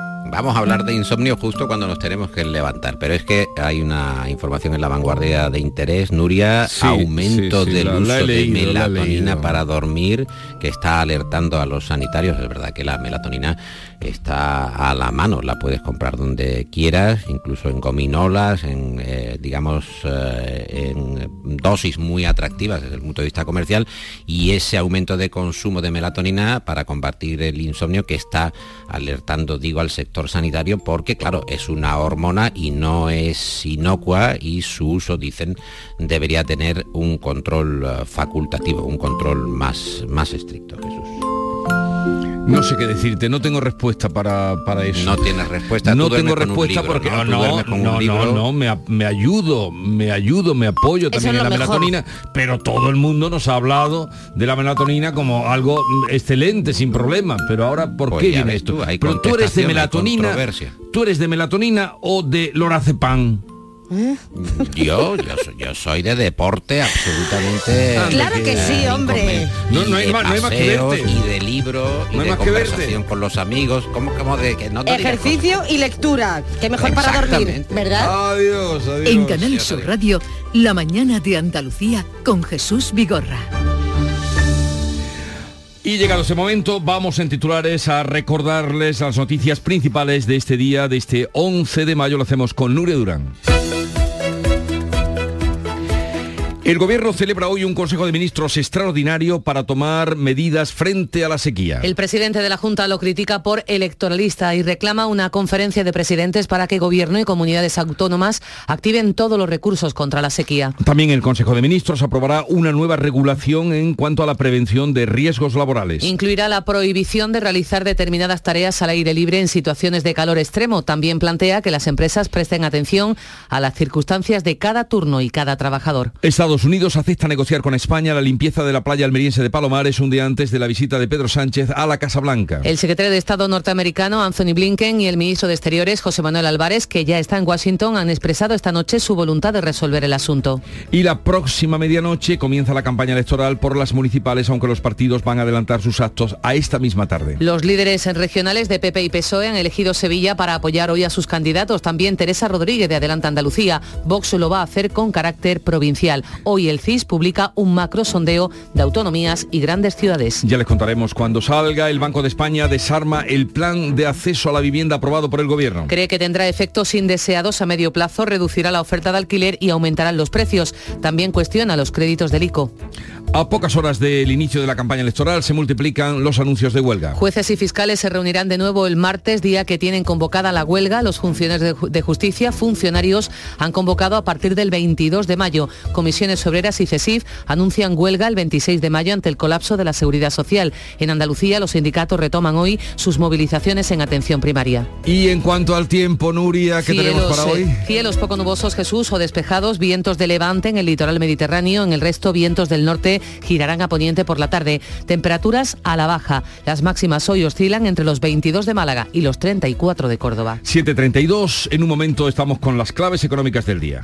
Vamos a hablar de insomnio justo cuando nos tenemos que levantar, pero es que hay una información en la vanguardia de interés, Nuria, Sí, aumento sí, sí, del la- la he uso leído, de melatonina para dormir, que está alertando a los sanitarios. Es verdad que la melatonina está a la mano, la puedes comprar donde quieras, incluso en gominolas, en eh, digamos eh, en dosis muy atractivas desde el punto de vista comercial, y ese aumento de consumo de melatonina para combatir el insomnio que está alertando, digo, al sector sanitario, porque claro, es una hormona y no es inocua y su uso, dicen, debería tener un control eh, facultativo, un control más, más estricto, Jesús. No sé qué decirte, no tengo respuesta para, para eso. No tienes respuesta. No tengo respuesta libro, porque ¿no? no, no, no, me, me ayudo, me ayudo, me apoyo también es en la mejor. melatonina, pero todo el mundo nos ha hablado de la melatonina como algo excelente, sin problema. Pero ahora, ¿por Pues qué viene esto? tú, hay pero tú eres de melatonina, tú eres de melatonina o de lorazepam. Yo, yo, soy- yo soy de deporte absolutamente. Claro que sí, hombre. No, no hay de más- no hay más que paseos, verte. Y de libro, y No hay de más que verte. conversación con los amigos. ¿Cómo, cómo de que no Ejercicio y lectura, que mejor para dormir. ¿verdad? Adiós, adiós. En Canal Sur Radio, La mañana de Andalucía con Jesús Vigorra. Y llegado ese momento, vamos en titulares a recordarles las noticias principales de este día, de este 11 de mayo. Lo hacemos con Nuria Durán. El gobierno celebra hoy un Consejo de Ministros extraordinario para tomar medidas frente a la sequía. El presidente de la Junta lo critica por electoralista y reclama una conferencia de presidentes para que gobierno y comunidades autónomas activen todos los recursos contra la sequía. También el Consejo de Ministros aprobará una nueva regulación en cuanto a la prevención de riesgos laborales. Incluirá la prohibición de realizar determinadas tareas al aire libre en situaciones de calor extremo. También plantea que las empresas presten atención a las circunstancias de cada turno y cada trabajador. Estados Unidos acepta negociar con España la limpieza de la playa almeriense de Palomares un día antes de la visita de Pedro Sánchez a la Casa Blanca. El secretario de Estado norteamericano Anthony Blinken y el ministro de Exteriores José Manuel Álvarez, que ya está en Washington, han expresado esta noche su voluntad de resolver el asunto. Y la próxima medianoche comienza la campaña electoral por las municipales, aunque los partidos van a adelantar sus actos a esta misma tarde. Los líderes regionales de PP y PSOE han elegido Sevilla para apoyar hoy a sus candidatos. También Teresa Rodríguez de Adelanta Andalucía. Vox lo va a hacer con carácter provincial. Hoy el CIS publica un macro sondeo de autonomías y grandes ciudades. Ya les contaremos cuando salga. El Banco de España desarma el plan de acceso a la vivienda aprobado por el Gobierno. Cree que tendrá efectos indeseados a medio plazo, reducirá la oferta de alquiler y aumentarán los precios. También cuestiona los créditos del ICO. A pocas horas del inicio de la campaña electoral se multiplican los anuncios de huelga. Jueces y fiscales se reunirán de nuevo el martes, día que tienen convocada la huelga. Los funcionarios de ju- de justicia, funcionarios, han convocado a partir del 22 de mayo. Comisiones Obreras y CESIF anuncian huelga el 26 de mayo ante el colapso de la seguridad social. En Andalucía, los sindicatos retoman hoy sus movilizaciones en atención primaria. Y en cuanto al tiempo, Nuria, ¿qué tenemos para eh, hoy? Cielos poco nubosos, Jesús, o despejados, vientos de levante en el litoral mediterráneo, en el resto vientos del norte girarán a poniente por la tarde. Temperaturas a la baja. Las máximas hoy oscilan entre los 22 de Málaga y los 34 de Córdoba. 7.32, en un momento estamos con las claves económicas del día.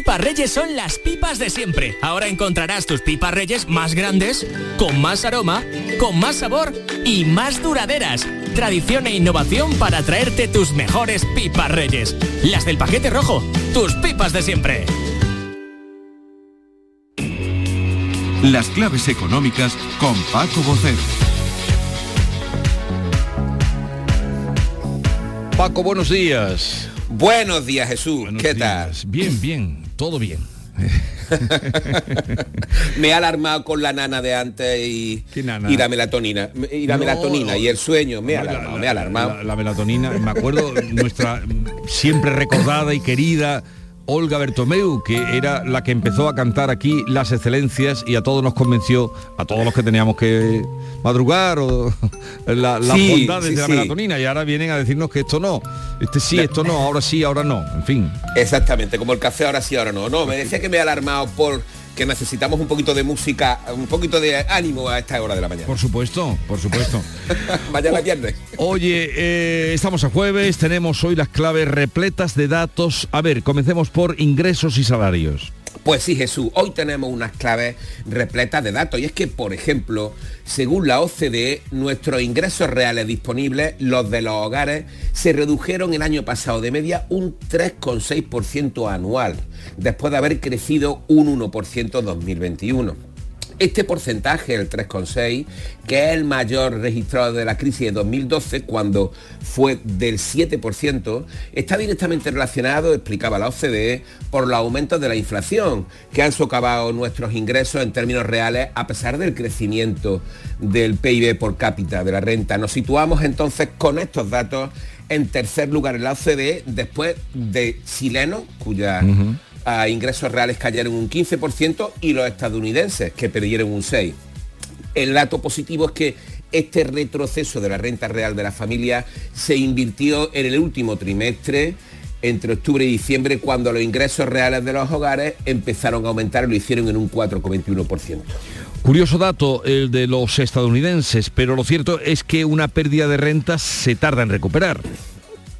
Pipas Reyes son las pipas de siempre. Ahora encontrarás tus pipas Reyes más grandes, con más aroma, con más sabor y más duraderas. Tradición e innovación para traerte tus mejores pipas Reyes. Las del paquete rojo, tus pipas de siempre. Las claves económicas con Paco Bocero. Paco, buenos días. Buenos días, Jesús. ¿Qué tal? Bien, bien, todo bien. [laughs] Me he alarmado con la nana de antes y, nana? y la melatonina. Y la No, melatonina y el sueño. Me he No, la- alarmado, la- me he alarmado. La, la melatonina, me acuerdo nuestra siempre recordada y querida Olga Bertomeu, que era la que empezó a cantar aquí las excelencias y a todos nos convenció, a todos los que teníamos que madrugar o [laughs] la- las Sí, bondades sí, de la sí. melatonina y ahora vienen a decirnos que esto no, este sí, esto no, ahora sí, ahora no, en fin. Exactamente, como el café ahora sí, ahora no. No, me decía que me he alarmado por que necesitamos un poquito de música, un poquito de ánimo a esta hora de la mañana. Por supuesto, por supuesto. [laughs] mañana viernes. Oye, eh, estamos a jueves, tenemos hoy las claves repletas de datos. A ver, comencemos por ingresos y salarios. Pues sí, Jesús, hoy tenemos unas claves repletas de datos y es que, por ejemplo, según la OCDE, nuestros ingresos reales disponibles, los de los hogares, se redujeron el año pasado de media un 3,6% anual, después de haber crecido un 1% en 2021. Este porcentaje, el 3,6, que es el mayor registrado de la crisis de 2012, cuando fue del 7%, está directamente relacionado, explicaba la OCDE, por los aumentos de la inflación, que han socavado nuestros ingresos en términos reales a pesar del crecimiento del PIB por cápita de la renta. Nos situamos entonces con estos datos en tercer lugar en la OCDE, después de chilenos, cuya ingresos reales cayeron un 15% y los estadounidenses que perdieron un 6%. El dato positivo es que este retroceso de la renta real de la familia se invirtió en el último trimestre, entre octubre y diciembre, cuando los ingresos reales de los hogares empezaron a aumentar lo hicieron en un 4,21%. Curioso dato el de los estadounidenses, pero lo cierto es que una pérdida de rentas se tarda en recuperar.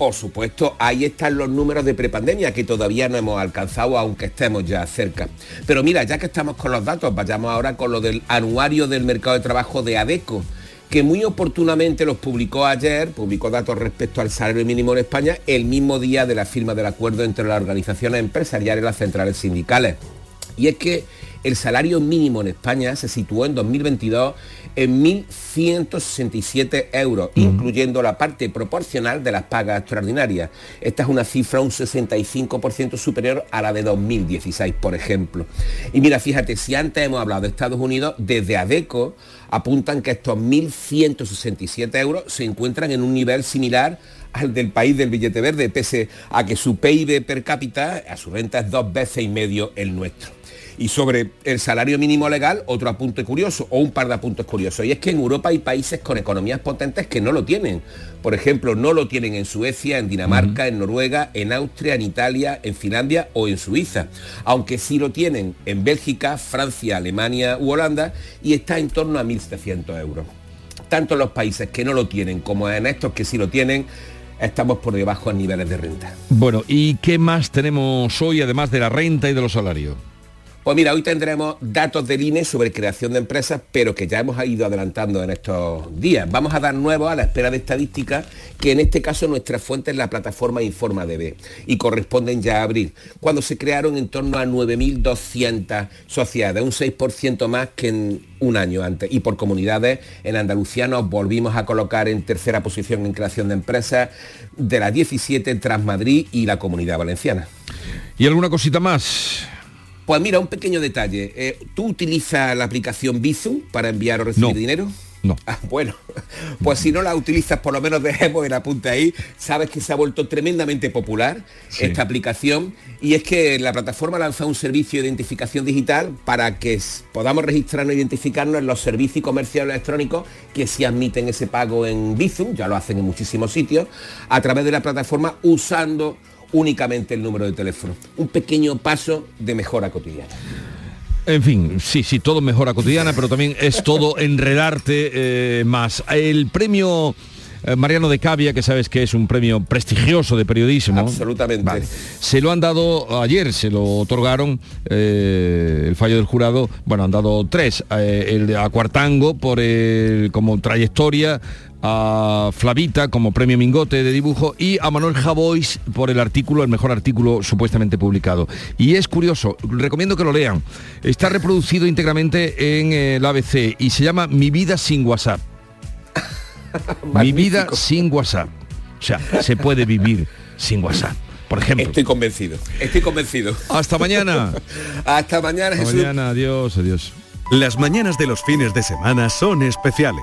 Por supuesto, ahí están los números de prepandemia que todavía no hemos alcanzado, aunque estemos ya cerca. Pero mira, ya que estamos con los datos, vayamos ahora con lo del anuario del mercado de trabajo de ADECO, que muy oportunamente los publicó ayer, publicó datos respecto al salario mínimo en España, el mismo día de la firma del acuerdo entre las organizaciones empresariales y las centrales sindicales. Y es que el salario mínimo en España se situó en 2022 en 1.167 euros, incluyendo la parte proporcional de las pagas extraordinarias. Esta es una cifra un 65% superior a la de 2016, por ejemplo. Y mira, fíjate, si antes hemos hablado de Estados Unidos, desde ADECO apuntan que estos 1.167 euros se encuentran en un nivel similar al del país del billete verde, pese a que su PIB per cápita, a su renta es dos veces y medio el nuestro. Y sobre el salario mínimo legal, otro apunte curioso, o un par de apuntes curiosos, y es que en Europa hay países con economías potentes que no lo tienen. Por ejemplo, no lo tienen en Suecia, en Dinamarca, en Noruega, en Austria, en Italia, en Finlandia o en Suiza. Aunque sí lo tienen en Bélgica, Francia, Alemania u Holanda, y está en torno a 1.700 euros. Tanto en los países que no lo tienen como en estos que sí lo tienen, estamos por debajo en niveles de renta. Bueno, ¿y qué más tenemos hoy además de la renta y de los salarios? Pues mira, hoy tendremos datos del INE sobre creación de empresas, pero que ya hemos ido adelantando en estos días. Vamos a dar nuevos a la espera de estadísticas, que en este caso nuestra fuente es la plataforma InformaDB y corresponden ya a abril, cuando se crearon en torno a 9.200 sociedades, un 6% más que en un año antes. Y por comunidades, en Andalucía nos volvimos a colocar en tercera posición en creación de empresas, de las 17 tras Madrid y la Comunidad Valenciana. ¿Y alguna cosita más? Pues mira, un pequeño detalle. Eh, ¿Tú utilizas la aplicación Bizum para enviar o recibir dinero? No. Ah, bueno, [laughs] pues si no la utilizas, por lo menos [laughs] dejemos el apunte ahí. Sabes que se ha vuelto tremendamente popular esta aplicación y es que la plataforma ha lanzado un servicio de identificación digital para que podamos registrarnos e identificarnos en los servicios y comercios electrónicos que sí admiten ese pago en Bizum, ya lo hacen en muchísimos sitios, a través de la plataforma usando únicamente el número de teléfono. Un pequeño paso de mejora cotidiana. En fin, sí, sí, todo mejora cotidiana, pero también es todo [laughs] enredarte eh, más. El premio eh, Mariano de Cavia, que sabes que es un premio prestigioso de periodismo. Absolutamente. Se lo han dado ayer, se lo otorgaron eh, el fallo del jurado, bueno, han dado tres, el de Acuartango por el, como trayectoria, a Flavita como premio Mingote de dibujo y a Manuel Javois por el artículo, el mejor artículo supuestamente publicado. Y es curioso, recomiendo que lo lean. Está reproducido íntegramente en el ABC y se llama Mi vida sin WhatsApp. [laughs] Mi vida sin WhatsApp. O sea, se puede vivir sin WhatsApp. Por ejemplo. Estoy convencido. Estoy convencido. Hasta mañana. [laughs] Hasta mañana, Hasta mañana, adiós, adiós. Las mañanas de los fines de semana son especiales,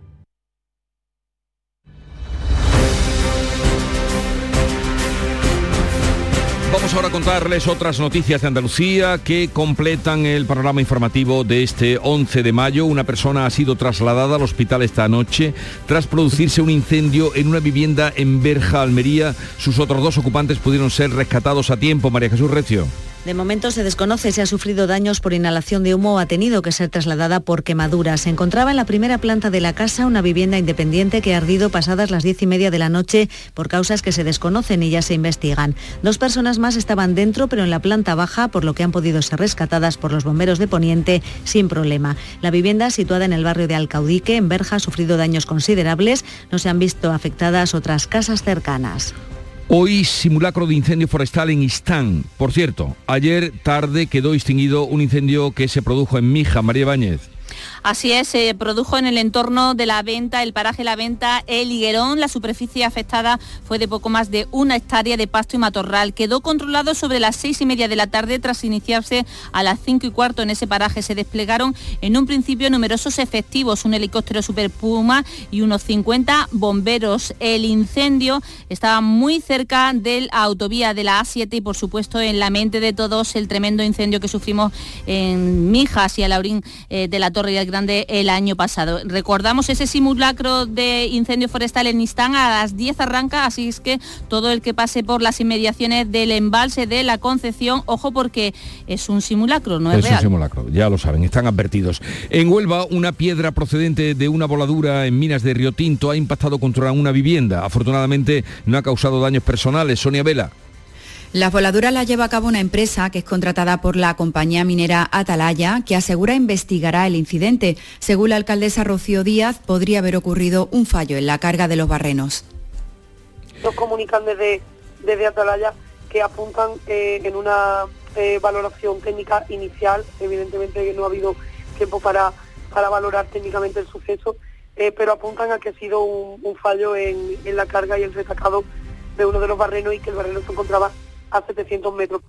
Vamos ahora a contarles otras noticias de Andalucía que completan el panorama informativo de este 11 de mayo. Una persona ha sido trasladada al hospital esta noche tras producirse un incendio en una vivienda en Berja, Almería. Sus otros dos ocupantes pudieron ser rescatados a tiempo. María Jesús Recio. De momento se desconoce si ha sufrido daños por inhalación de humo o ha tenido que ser trasladada por quemaduras. Se encontraba en la primera planta de la casa una vivienda independiente que ha ardido pasadas las diez y media de la noche por causas que se desconocen y ya se investigan. Dos personas más estaban dentro, pero en la planta baja, por lo que han podido ser rescatadas por los bomberos de Poniente sin problema. La vivienda, situada en el barrio de Alcaudique, en Berja, ha sufrido daños considerables. No se han visto afectadas otras casas cercanas. Hoy simulacro de incendio forestal en Istán. Por cierto, ayer tarde quedó extinguido un incendio que se produjo en Mija, María Báñez. Así es, se produjo en el entorno de la venta, el paraje La Venta, el Higuerón. La superficie afectada fue de poco más de una hectárea de pasto y matorral. Quedó controlado sobre las seis y media de la tarde tras iniciarse a las cinco y cuarto en ese paraje. Se desplegaron en un principio numerosos efectivos, un helicóptero Super Puma y unos 50 bomberos. El incendio estaba muy cerca de la autovía de la A7 y por supuesto en la mente de todos el tremendo incendio que sufrimos en Mijas y a Laurín eh, de la Torre del Grande el año pasado. Recordamos ese simulacro de incendio forestal en Istán a las 10 arranca, así es que todo el que pase por las inmediaciones del embalse de la Concepción, ojo porque es un simulacro, no es, es real. un simulacro, ya lo saben, están advertidos. En Huelva, una piedra procedente de una voladura en minas de Río Tinto ha impactado contra una vivienda. Afortunadamente no ha causado daños personales. Sonia Vela. Las voladuras las lleva a cabo una empresa que es contratada por la compañía minera Atalaya, que asegura investigará el incidente. Según la alcaldesa Rocío Díaz, podría haber ocurrido un fallo en la carga de los barrenos. Nos comunican desde, desde Atalaya que apuntan eh, en una eh, valoración técnica inicial, evidentemente que no ha habido tiempo para, para valorar técnicamente el suceso, eh, pero apuntan a que ha sido un, fallo en, en la carga y el retacado de uno de los barrenos y que el barreno se encontraba a 700 metros.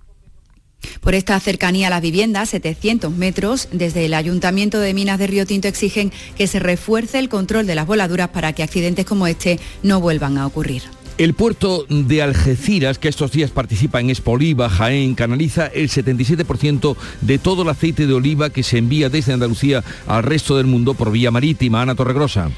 Por esta cercanía a las viviendas, 700 metros, desde el Ayuntamiento de Minas de Río Tinto exigen que se refuerce el control de las voladuras para que accidentes como este no vuelvan a ocurrir. El puerto de Algeciras, que estos días participa en Expo Oliva, Jaén, canaliza el 77% de todo el aceite de oliva que se envía desde Andalucía al resto del mundo por vía marítima. Ana Torregrosa.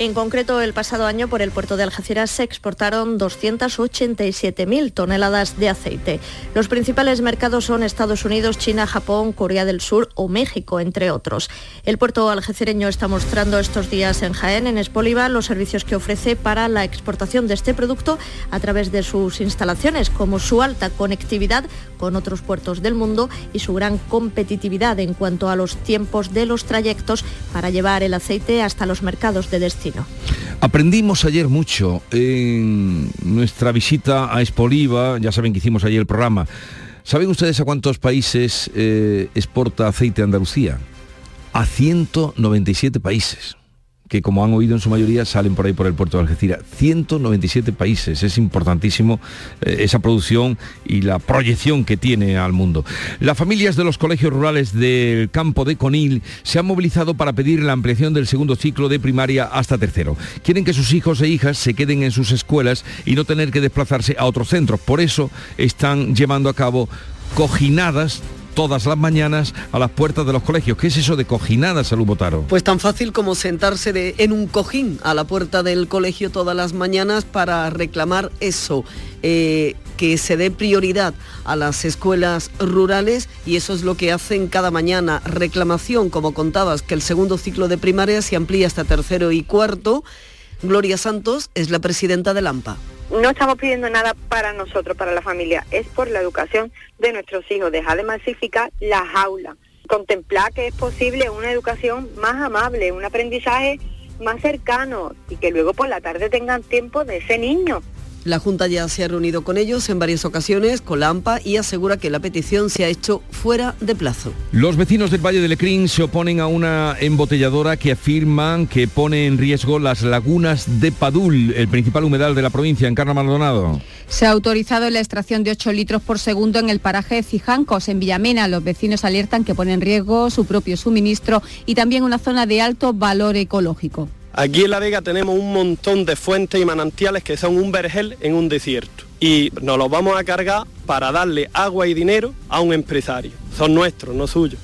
En concreto, el pasado año por el puerto de Algeciras se exportaron 287.000 toneladas de aceite. Los principales mercados son Estados Unidos, China, Japón, Corea del Sur o México, entre otros. El puerto algecireño está mostrando estos días en Jaén, en Espoliva, los servicios que ofrece para la exportación de este producto a través de sus instalaciones, como su alta conectividad con otros puertos del mundo y su gran competitividad en cuanto a los tiempos de los trayectos para llevar el aceite hasta los mercados de destino. Aprendimos ayer mucho en nuestra visita a Espoliva, ya saben que hicimos ayer el programa. ¿Saben ustedes a cuántos países eh, exporta aceite Andalucía? A 197 países que como han oído en su mayoría salen por ahí por el puerto de Algeciras. 197 países, es importantísimo eh, esa producción y la proyección que tiene al mundo. Las familias de los colegios rurales del campo de Conil se han movilizado para pedir la ampliación del segundo ciclo de primaria hasta tercero. Quieren que sus hijos e hijas se queden en sus escuelas y no tener que desplazarse a otros centros. Por eso están llevando a cabo cojinadas todas las mañanas a las puertas de los colegios. ¿Qué es eso de cojinadas, Salud Botaro? Pues tan fácil como sentarse en un cojín a la puerta del colegio todas las mañanas para reclamar eso. Eh, que se dé prioridad a las escuelas rurales y eso es lo que hacen cada mañana. Reclamación, como contabas, que el segundo ciclo de primaria se amplía hasta tercero y cuarto. Gloria Santos es la presidenta del AMPA no estamos pidiendo nada para nosotros, para la familia, es por la educación de nuestros hijos, dejar de masificar las aulas, contemplar que es posible una educación más amable, un aprendizaje más cercano y que luego por la tarde tengan tiempo de ese niño. La Junta ya se ha reunido con ellos en varias ocasiones, con la AMPA, y asegura que la petición se ha hecho fuera de plazo. Los vecinos del Valle de Lecrín se oponen a una embotelladora que afirman que pone en riesgo las lagunas de Padul, el principal humedal de la provincia, en Carna Maldonado. Se ha autorizado la extracción de 8 litros por segundo en el paraje de Cijancos, en Villamena. Los vecinos alertan que pone en riesgo su propio suministro y también una zona de alto valor ecológico. Aquí en La Vega tenemos un montón de fuentes y manantiales que son un vergel en un desierto. Y nos los vamos a cargar para darle agua y dinero a un empresario. Son nuestros, no suyos.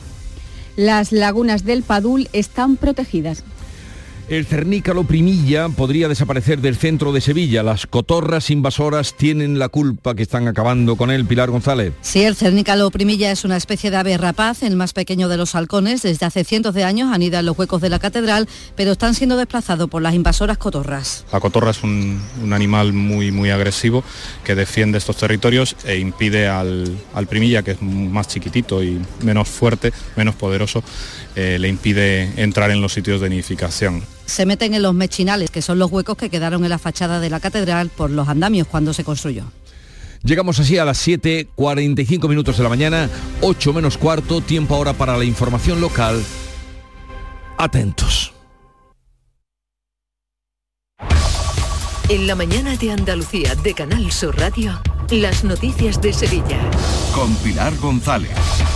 Las lagunas del Padul están protegidas. El cernícalo primilla podría desaparecer del centro de Sevilla. Las cotorras invasoras tienen la culpa que están acabando con él, Pilar González. Sí, el cernícalo primilla es una especie de ave rapaz, el más pequeño de los halcones. Desde hace cientos de años anida en los huecos de la catedral, pero están siendo desplazados por las invasoras cotorras. La cotorra es un, un animal muy, muy agresivo que defiende estos territorios e impide al, al primilla, que es más chiquitito y menos fuerte, menos poderoso, eh, le impide entrar en los sitios de nidificación se meten en los mechinales, que son los huecos que quedaron en la fachada de la catedral por los andamios cuando se construyó. Llegamos así a las 7.45 minutos de la mañana, 8 menos cuarto, tiempo ahora para la información local. Atentos. En la mañana de Andalucía de Canal Sur Radio. Las noticias de Sevilla. Con Pilar González.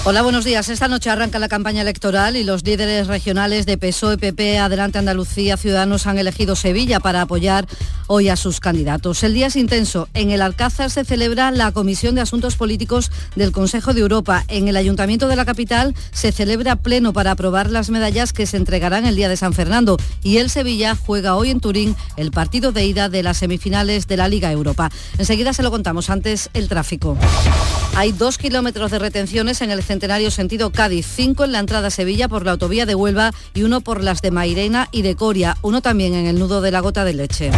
Hola, buenos días. Esta noche arranca la campaña electoral y los líderes regionales de PSOE, PP, Adelante Andalucía, Ciudadanos han elegido Sevilla para apoyar hoy a sus candidatos. El día es intenso. En el Alcázar se celebra la Comisión de Asuntos Políticos del Consejo de Europa. En el Ayuntamiento de la capital se celebra pleno para aprobar las medallas que se entregarán el día de San Fernando. Y el Sevilla juega hoy en Turín el partido de ida de las semifinales de la Liga Europa. Enseguida se lo contamos el tráfico. Hay dos kilómetros de retenciones en el centenario sentido Cádiz, cinco en la entrada a Sevilla por la autovía de Huelva y uno por las de Mairena y de Coria, uno también en el nudo de la gota de leche.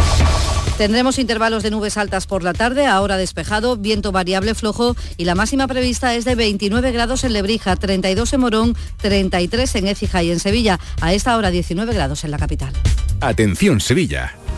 Tendremos intervalos de nubes altas por la tarde, ahora despejado, viento variable flojo y la máxima prevista es de 29 grados en Lebrija, 32 en Morón, 33 en Écija y en Sevilla. A esta hora 19 grados en la capital. Atención Sevilla.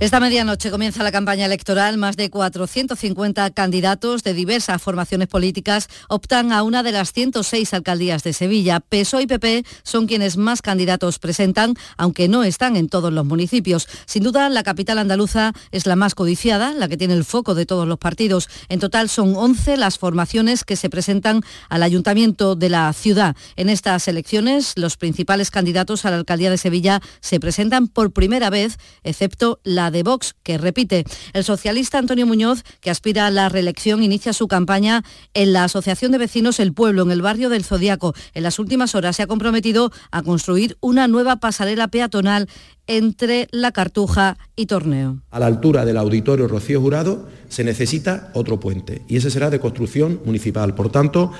Esta medianoche comienza la campaña electoral. Más de 450 candidatos de diversas formaciones políticas optan a una de las 106 alcaldías de Sevilla. PSOE y PP son quienes más candidatos presentan, aunque no están en todos los municipios. Sin duda, la capital andaluza es la más codiciada, la que tiene el foco de todos los partidos. En total son 11 las formaciones que se presentan al ayuntamiento de la ciudad. En estas elecciones, los principales candidatos a la alcaldía de Sevilla se presentan por primera vez, excepto la de Vox, que repite. El socialista Antonio Muñoz, que aspira a la reelección, inicia su campaña en la Asociación de Vecinos El Pueblo, en el barrio del Zodiaco. En las últimas horas se ha comprometido a construir una nueva pasarela peatonal entre La Cartuja y Torneo. A la altura del auditorio Rocío Jurado se necesita otro puente y ese será de construcción municipal. Por tanto,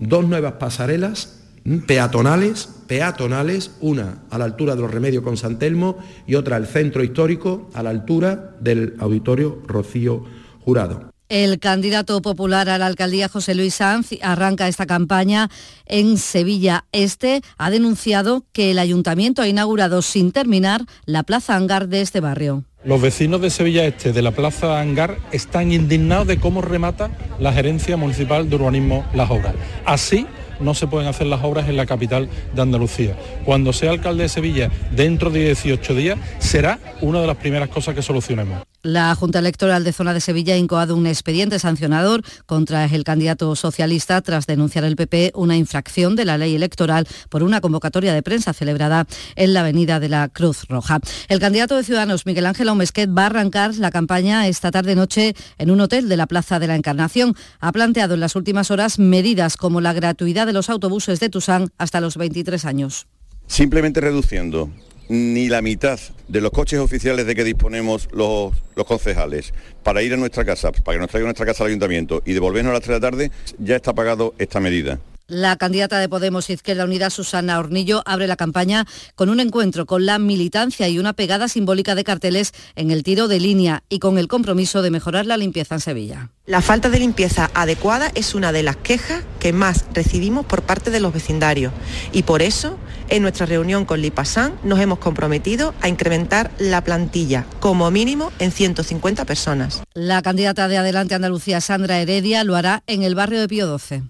dos nuevas pasarelas peatonales, peatonales, una a la altura de los remedios con San Telmo y otra al centro histórico a la altura del auditorio Rocío Jurado. El candidato popular a la alcaldía José Luis Sanz arranca esta campaña en Sevilla Este. Ha denunciado que el ayuntamiento ha inaugurado sin terminar la plaza hangar de este barrio. Los vecinos de Sevilla Este, de la Plaza Hangar, están indignados de cómo remata la Gerencia Municipal de Urbanismo las obras. Así no se pueden hacer las obras en la capital de Andalucía. Cuando sea alcalde de Sevilla dentro de 18 días, será una de las primeras cosas que solucionemos. La Junta Electoral de Zona de Sevilla ha incoado un expediente sancionador contra el candidato socialista tras denunciar el PP una infracción de la ley electoral por una convocatoria de prensa celebrada en la Avenida de la Cruz Roja. El candidato de Ciudadanos, Miguel Ángel Omesquet, va a arrancar la campaña esta tarde-noche en un hotel de la Plaza de la Encarnación. Ha planteado en las últimas horas medidas como la gratuidad de los autobuses de Tusán hasta los 23 años. Simplemente reduciendo ni la mitad de los coches oficiales de que disponemos los, los, concejales para ir a nuestra casa, para que nos traiga nuestra casa al ayuntamiento y devolvernos a las 3 de la tarde, ya está pagado esta medida. La candidata de Podemos Izquierda Unida, Susana Hornillo, abre la campaña con un encuentro con la militancia y una pegada simbólica de carteles en el tiro de línea y con el compromiso de mejorar la limpieza en Sevilla. La falta de limpieza adecuada es una de las quejas que más recibimos por parte de los vecindarios y por eso en nuestra reunión con Lipasan nos hemos comprometido a incrementar la plantilla como mínimo en 150 personas. La candidata de Adelante Andalucía, Sandra Heredia, lo hará en el barrio de Pío 12.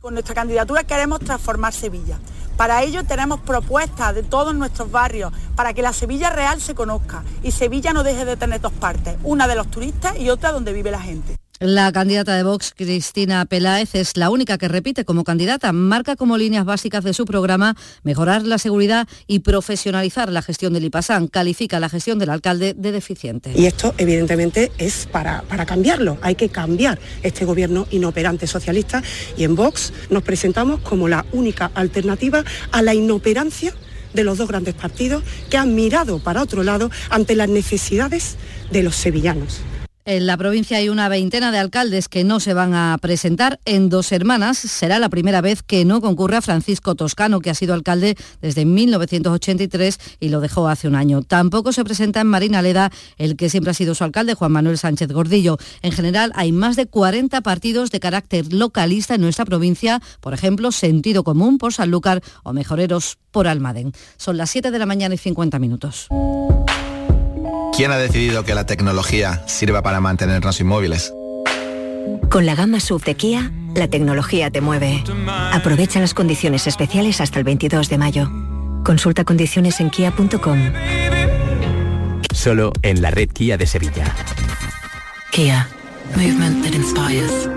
Con nuestra candidatura queremos transformar Sevilla. Para ello tenemos propuestas de todos nuestros barrios para que la Sevilla real se conozca y Sevilla no deje de tener dos partes, una de los turistas y otra donde vive la gente. La candidata de Vox, Cristina Peláez, es la única que repite como candidata. Marca como líneas básicas de su programa mejorar la seguridad y profesionalizar la gestión del IPASAN. Califica la gestión del alcalde de deficiente. Y esto, evidentemente, es para, para cambiarlo. Hay que cambiar este gobierno inoperante socialista y en Vox nos presentamos como la única alternativa a la inoperancia de los dos grandes partidos que han mirado para otro lado ante las necesidades de los sevillanos. En la provincia hay una veintena de alcaldes que no se van a presentar. En Dos Hermanas será la primera vez que no concurra Francisco Toscano, que ha sido alcalde desde 1983 y lo dejó hace un año. Tampoco se presenta en Marinaleda el que siempre ha sido su alcalde, Juan Manuel Sánchez Gordillo. En general hay más de 40 partidos de carácter localista en nuestra provincia, por ejemplo, Sentido Común por Sanlúcar o Mejoreros por Almaden. Son las 7 de la mañana y 50 minutos. ¿Quién ha decidido que la tecnología sirva para mantenernos inmóviles? Con la gama SUV de Kia, la tecnología te mueve. Aprovecha las condiciones especiales hasta el 22 de mayo. Consulta condiciones en kia.com. Solo en la red Kia de Sevilla. Kia. Movement that inspires.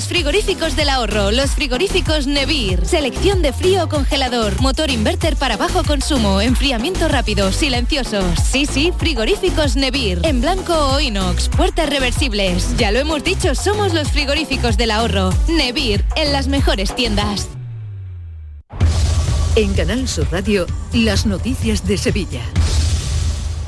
Los frigoríficos del ahorro, los frigoríficos Nevir. Selección de frío o congelador, motor inverter para bajo consumo, enfriamiento rápido, silenciosos. Sí, sí, frigoríficos Nevir. En blanco o inox, puertas reversibles. Ya lo hemos dicho, somos los frigoríficos del ahorro. Nevir, en las mejores tiendas. En Canal Sur Radio, las noticias de Sevilla.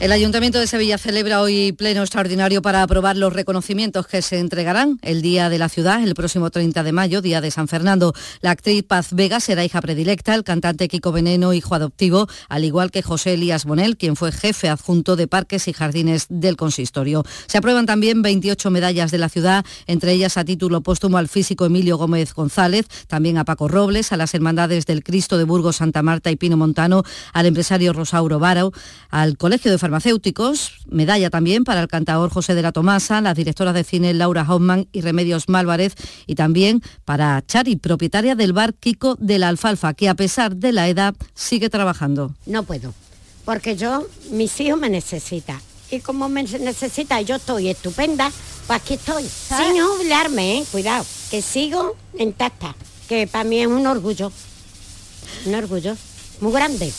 El Ayuntamiento de Sevilla celebra hoy pleno extraordinario para aprobar los reconocimientos que se entregarán el Día de la Ciudad, el próximo 30 de mayo, Día de San Fernando. La actriz Paz Vega será hija predilecta, el cantante Kiko Veneno, hijo adoptivo, al igual que José Elías Bonel, quien fue jefe adjunto de Parques y Jardines del Consistorio. Se aprueban también 28 medallas de la ciudad, entre ellas a título póstumo al físico Emilio Gómez González, también a Paco Robles, a las Hermandades del Cristo de Burgos, Santa Marta y Pino Montano, al empresario Rosauro Varo, al Colegio de farmacéuticos, medalla también para el cantador José de la Tomasa, las directoras de cine Laura Hoffman y Remedios Málvarez y también para Chari, propietaria del bar Kiko de la Alfalfa, que a pesar de la edad sigue trabajando. No puedo, porque yo, mis hijos me necesitan. Y como me necesita, yo estoy estupenda, pues aquí estoy. Sin jubilarme, ¿eh? cuidado, que sigo intacta, que para mí es un orgullo, un orgullo muy grande.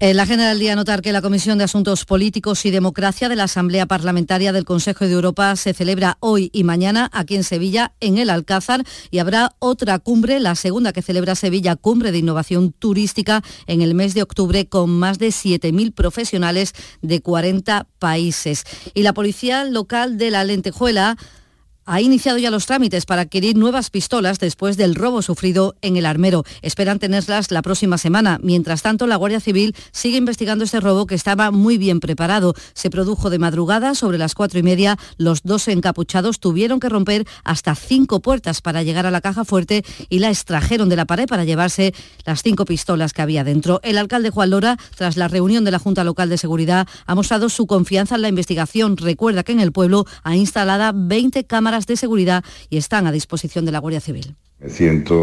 En la agenda del día notar que la Comisión de Asuntos Políticos y Democracia de la Asamblea Parlamentaria del Consejo de Europa se celebra hoy y mañana aquí en Sevilla, en el Alcázar, y habrá otra cumbre, la segunda que celebra Sevilla, Cumbre de Innovación Turística, en el mes de octubre, con más de 7.000 profesionales de 40 países. Y la Policía Local de la Lentejuela ha iniciado ya los trámites para adquirir nuevas pistolas después del robo sufrido en el armero. Esperan tenerlas la próxima semana. Mientras tanto, la Guardia Civil sigue investigando este robo que estaba muy bien preparado. Se produjo de madrugada sobre las cuatro y media. Los dos encapuchados tuvieron que romper hasta cinco puertas para llegar a la caja fuerte y la extrajeron de la pared para llevarse las cinco pistolas que había dentro. El alcalde Juan Lora, tras la reunión de la Junta Local de Seguridad, ha mostrado su confianza en la investigación. Recuerda que en el pueblo ha instalada 20 cámaras de seguridad y están a disposición de la Guardia Civil. Me siento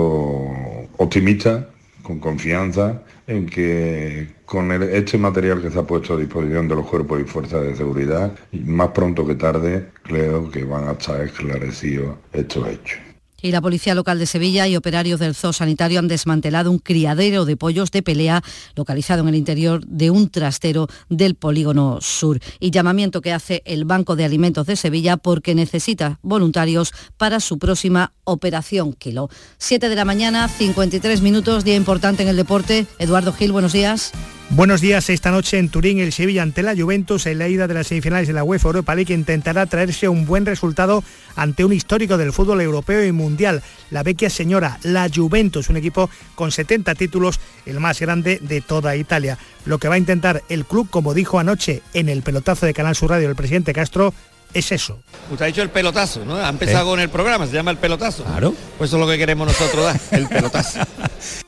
optimista, con confianza en que con este material que se ha puesto a disposición de los cuerpos y fuerzas de seguridad, más pronto que tarde, creo que van a estar esclarecidos estos hechos y la Policía Local de Sevilla y operarios del zoo sanitario han desmantelado un criadero de pollos de pelea localizado en el interior de un trastero del polígono sur. Y llamamiento que hace el Banco de Alimentos de Sevilla porque necesita voluntarios para su próxima operación Kilo. 7 de la mañana, 53 minutos, día importante en el deporte. Eduardo Gil, buenos días. Buenos días. Esta noche en Turín, el Sevilla ante la Juventus en la ida de las semifinales de la UEFA Europa League intentará traerse un buen resultado ante un histórico del fútbol europeo y mundial, la vecchia señora, la Juventus, un equipo con 70 títulos, el más grande de toda Italia. Lo que va a intentar el club, como dijo anoche en el pelotazo de Canal Sur Radio el presidente Castro, es eso. Usted ha dicho el pelotazo, ¿no? Ha empezado con el programa, se llama el pelotazo. Claro. Pues eso es lo que queremos nosotros dar, [laughs] el pelotazo.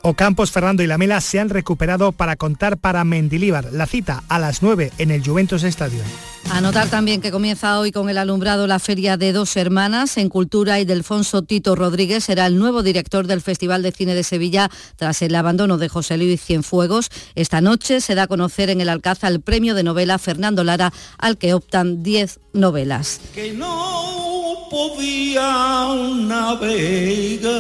Ocampos, Fernando y Lamela se han recuperado para contar para Mendilíbar. La cita a las 9 en el Juventus Stadium. Anotar también que comienza hoy con el alumbrado la Feria de Dos Hermanas en Cultura y Delfonso Tito Rodríguez será el nuevo director del Festival de Cine de Sevilla tras el abandono de José Luis Cienfuegos. Esta noche se da a conocer en el Alcázar el premio de novela Fernando Lara al que optan 10 novelas. Que no podía navegar.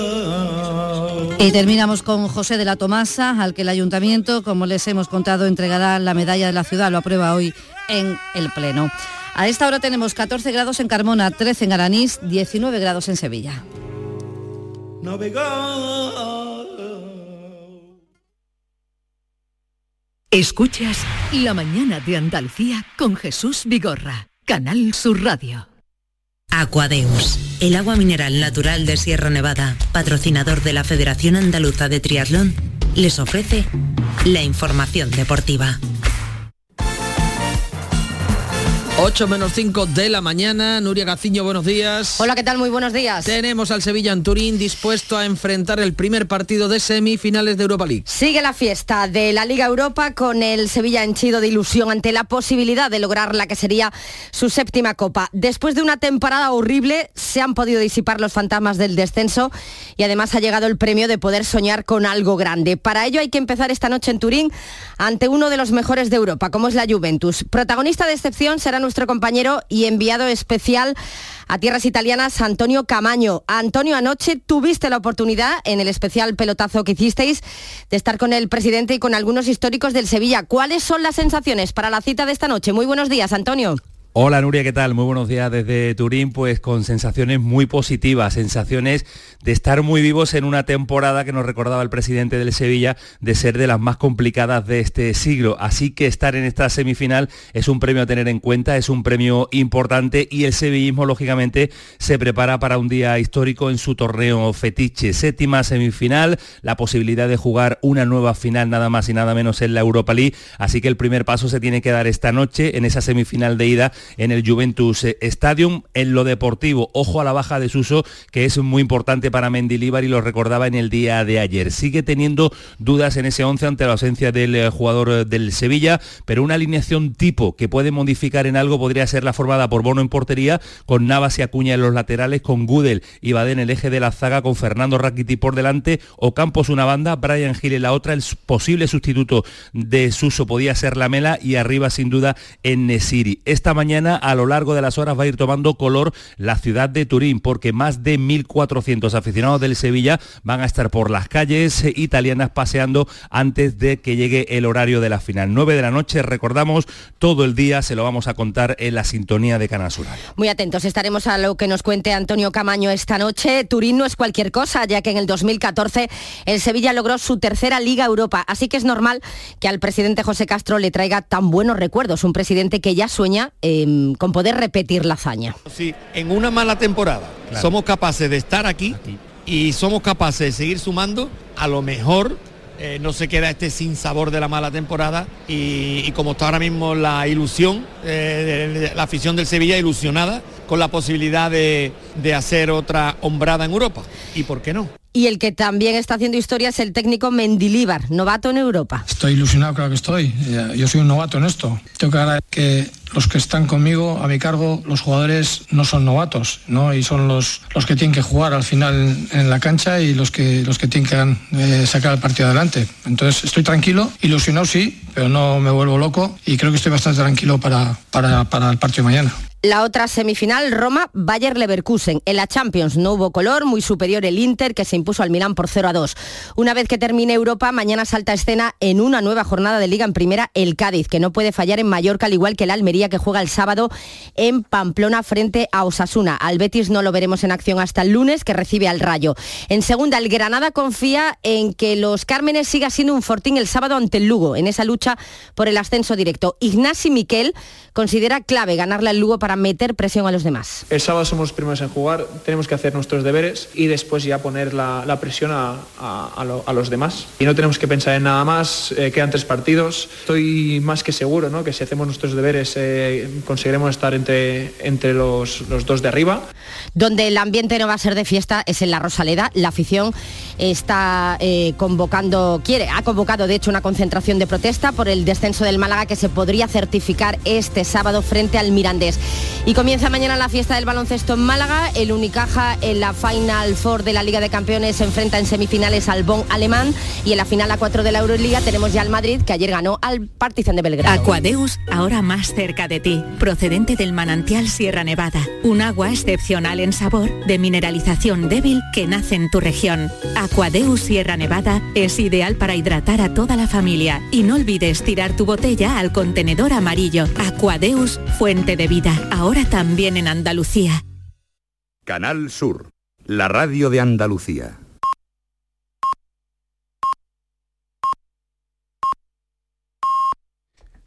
Y terminamos con José de la Tomasa, al que el ayuntamiento, como les hemos contado, entregará la medalla de la ciudad. Lo aprueba hoy en el Pleno. A esta hora tenemos 14 grados en Carmona, 13 en Aranís, 19 grados en Sevilla. Escuchas La mañana de Andalucía con Jesús Vigorra, Canal Sur Radio. Aquadeus, el agua mineral natural de Sierra Nevada, patrocinador de la Federación Andaluza de Triatlón, les ofrece la información deportiva. 8 menos 5 de la mañana. Nuria Gaciño, buenos días. Hola, ¿qué tal? Muy buenos días. Tenemos al Sevilla en Turín dispuesto a enfrentar el primer partido de semifinales de Europa League. Sigue la fiesta de la Liga Europa con el Sevilla henchido de ilusión ante la posibilidad de lograr la que sería su séptima copa. Después de una temporada horrible, se han podido disipar los fantasmas del descenso y además ha llegado el premio de poder soñar con algo grande. Para ello hay que empezar esta noche en Turín ante uno de los mejores de Europa, como es la Juventus. Protagonista de excepción será nuestro compañero y enviado especial a tierras italianas, Antonio Camaño. Antonio, anoche tuviste la oportunidad en el especial pelotazo que hicisteis de estar con el presidente y con algunos históricos del Sevilla. ¿Cuáles son las sensaciones para la cita de esta noche? Muy buenos días, Antonio. Hola Nuria, ¿qué tal? Muy buenos días desde Turín, pues con sensaciones muy positivas, sensaciones de estar muy vivos en una temporada que nos recordaba el presidente del Sevilla de ser de las más complicadas de este siglo. Así que estar en esta semifinal es un premio a tener en cuenta, es un premio importante y el sevillismo lógicamente se prepara para un día histórico en su torneo fetiche. Séptima semifinal, la posibilidad de jugar una nueva final nada más y nada menos en la Europa League. Así que el primer paso se tiene que dar esta noche en esa semifinal de ida en el Juventus Stadium. En lo deportivo, ojo a la baja de Suso, que es muy importante para Mendilibar y lo recordaba en el día de ayer. Sigue teniendo dudas en ese 11 ante la ausencia del eh, jugador eh, del Sevilla, pero una alineación tipo que puede modificar en algo podría ser la formada por Bono en portería, con Navas y Acuña en los laterales, con Gudel y Badén en el eje de la zaga, con Fernando Rakiti por delante, o Campos una banda, Brian Gil en la otra, el posible sustituto de Suso podía ser la Mela y arriba sin duda en Nesiri. Esta mañana a lo largo de las horas va a ir tomando color la ciudad de Turín, porque más de 1.400 aficionados del Sevilla van a estar por las calles italianas paseando antes de que llegue el horario de la final. 9 de la noche, recordamos, todo el día se lo vamos a contar en la sintonía de Canal. Muy atentos, estaremos a lo que nos cuente Antonio Camaño esta noche. Turín no es cualquier cosa, ya que en el 2014 el Sevilla logró su tercera Liga Europa, así que es normal que al presidente José Castro le traiga tan buenos recuerdos, un presidente que ya sueña eh, con poder repetir la hazaña. Si en una mala temporada somos capaces de estar aquí, y somos capaces de seguir sumando, a lo mejor eh, no se queda este sin sabor de la mala temporada y, y como está ahora mismo la ilusión, eh, de- de la afición del Sevilla ilusionada con la posibilidad de, de hacer otra hombrada en Europa. ¿Y por qué no? Y el que también está haciendo historia es el técnico Mendilíbar, novato en Europa. Estoy ilusionado, claro que estoy. Eh, Yo soy un novato en esto. Tengo que agradecer que los que están conmigo, a mi cargo, los jugadores no son novatos, ¿no? Y son los, los que tienen que jugar al final en la cancha y los que, los que tienen que eh, sacar el partido adelante. Entonces estoy tranquilo, ilusionado sí, pero no me vuelvo loco y creo que estoy bastante tranquilo para, para, para el partido de mañana. La otra semifinal, Roma, Bayer Leverkusen. En la Champions no hubo color, muy superior el Inter que se impuso al Milán por 0 a 2. Una vez que termine Europa, mañana salta escena en una nueva jornada de liga en primera el Cádiz, que no puede fallar en Mallorca, al igual que el Almería que juega el sábado en Pamplona frente a Osasuna. Al Betis no lo veremos en acción hasta el lunes, que recibe al Rayo. En segunda, el Granada confía en que los Cármenes siga siendo un fortín el sábado ante el Lugo, en esa lucha por el ascenso directo. Ignasi Miquel considera clave ganarle al Lugo para meter presión a los demás. El sábado somos los primeros en jugar, tenemos que hacer nuestros deberes y después ya poner la, presión a, los demás. Y no tenemos que pensar en nada más, eh, quedan tres partidos. Estoy más que seguro ¿no? que si hacemos nuestros deberes eh, conseguiremos estar entre, entre los, los dos de arriba. Donde el ambiente no va a ser de fiesta es en la Rosaleda. La afición está eh, convocando, quiere, ha convocado de hecho una concentración de protesta por el descenso del Málaga que se podría certificar este sábado frente al Mirandés. Y comienza mañana la fiesta del baloncesto en Málaga. El Unicaja en la Final Four de la Liga de Campeones se enfrenta en semifinales al Bonn alemán y en la final a 4 de la Euroliga tenemos ya al Madrid que ayer ganó al Partizan de Belgrado. Aquadeus, ahora más cerca de ti, procedente del manantial Sierra Nevada, un agua excepcional en sabor, de mineralización débil que nace en tu región. Aquadeus Sierra Nevada es ideal para hidratar a toda la familia y no olvides tirar tu botella al contenedor amarillo. Aquadeus, fuente de vida, ahora también en Andalucía. Canal Sur, la radio de Andalucía.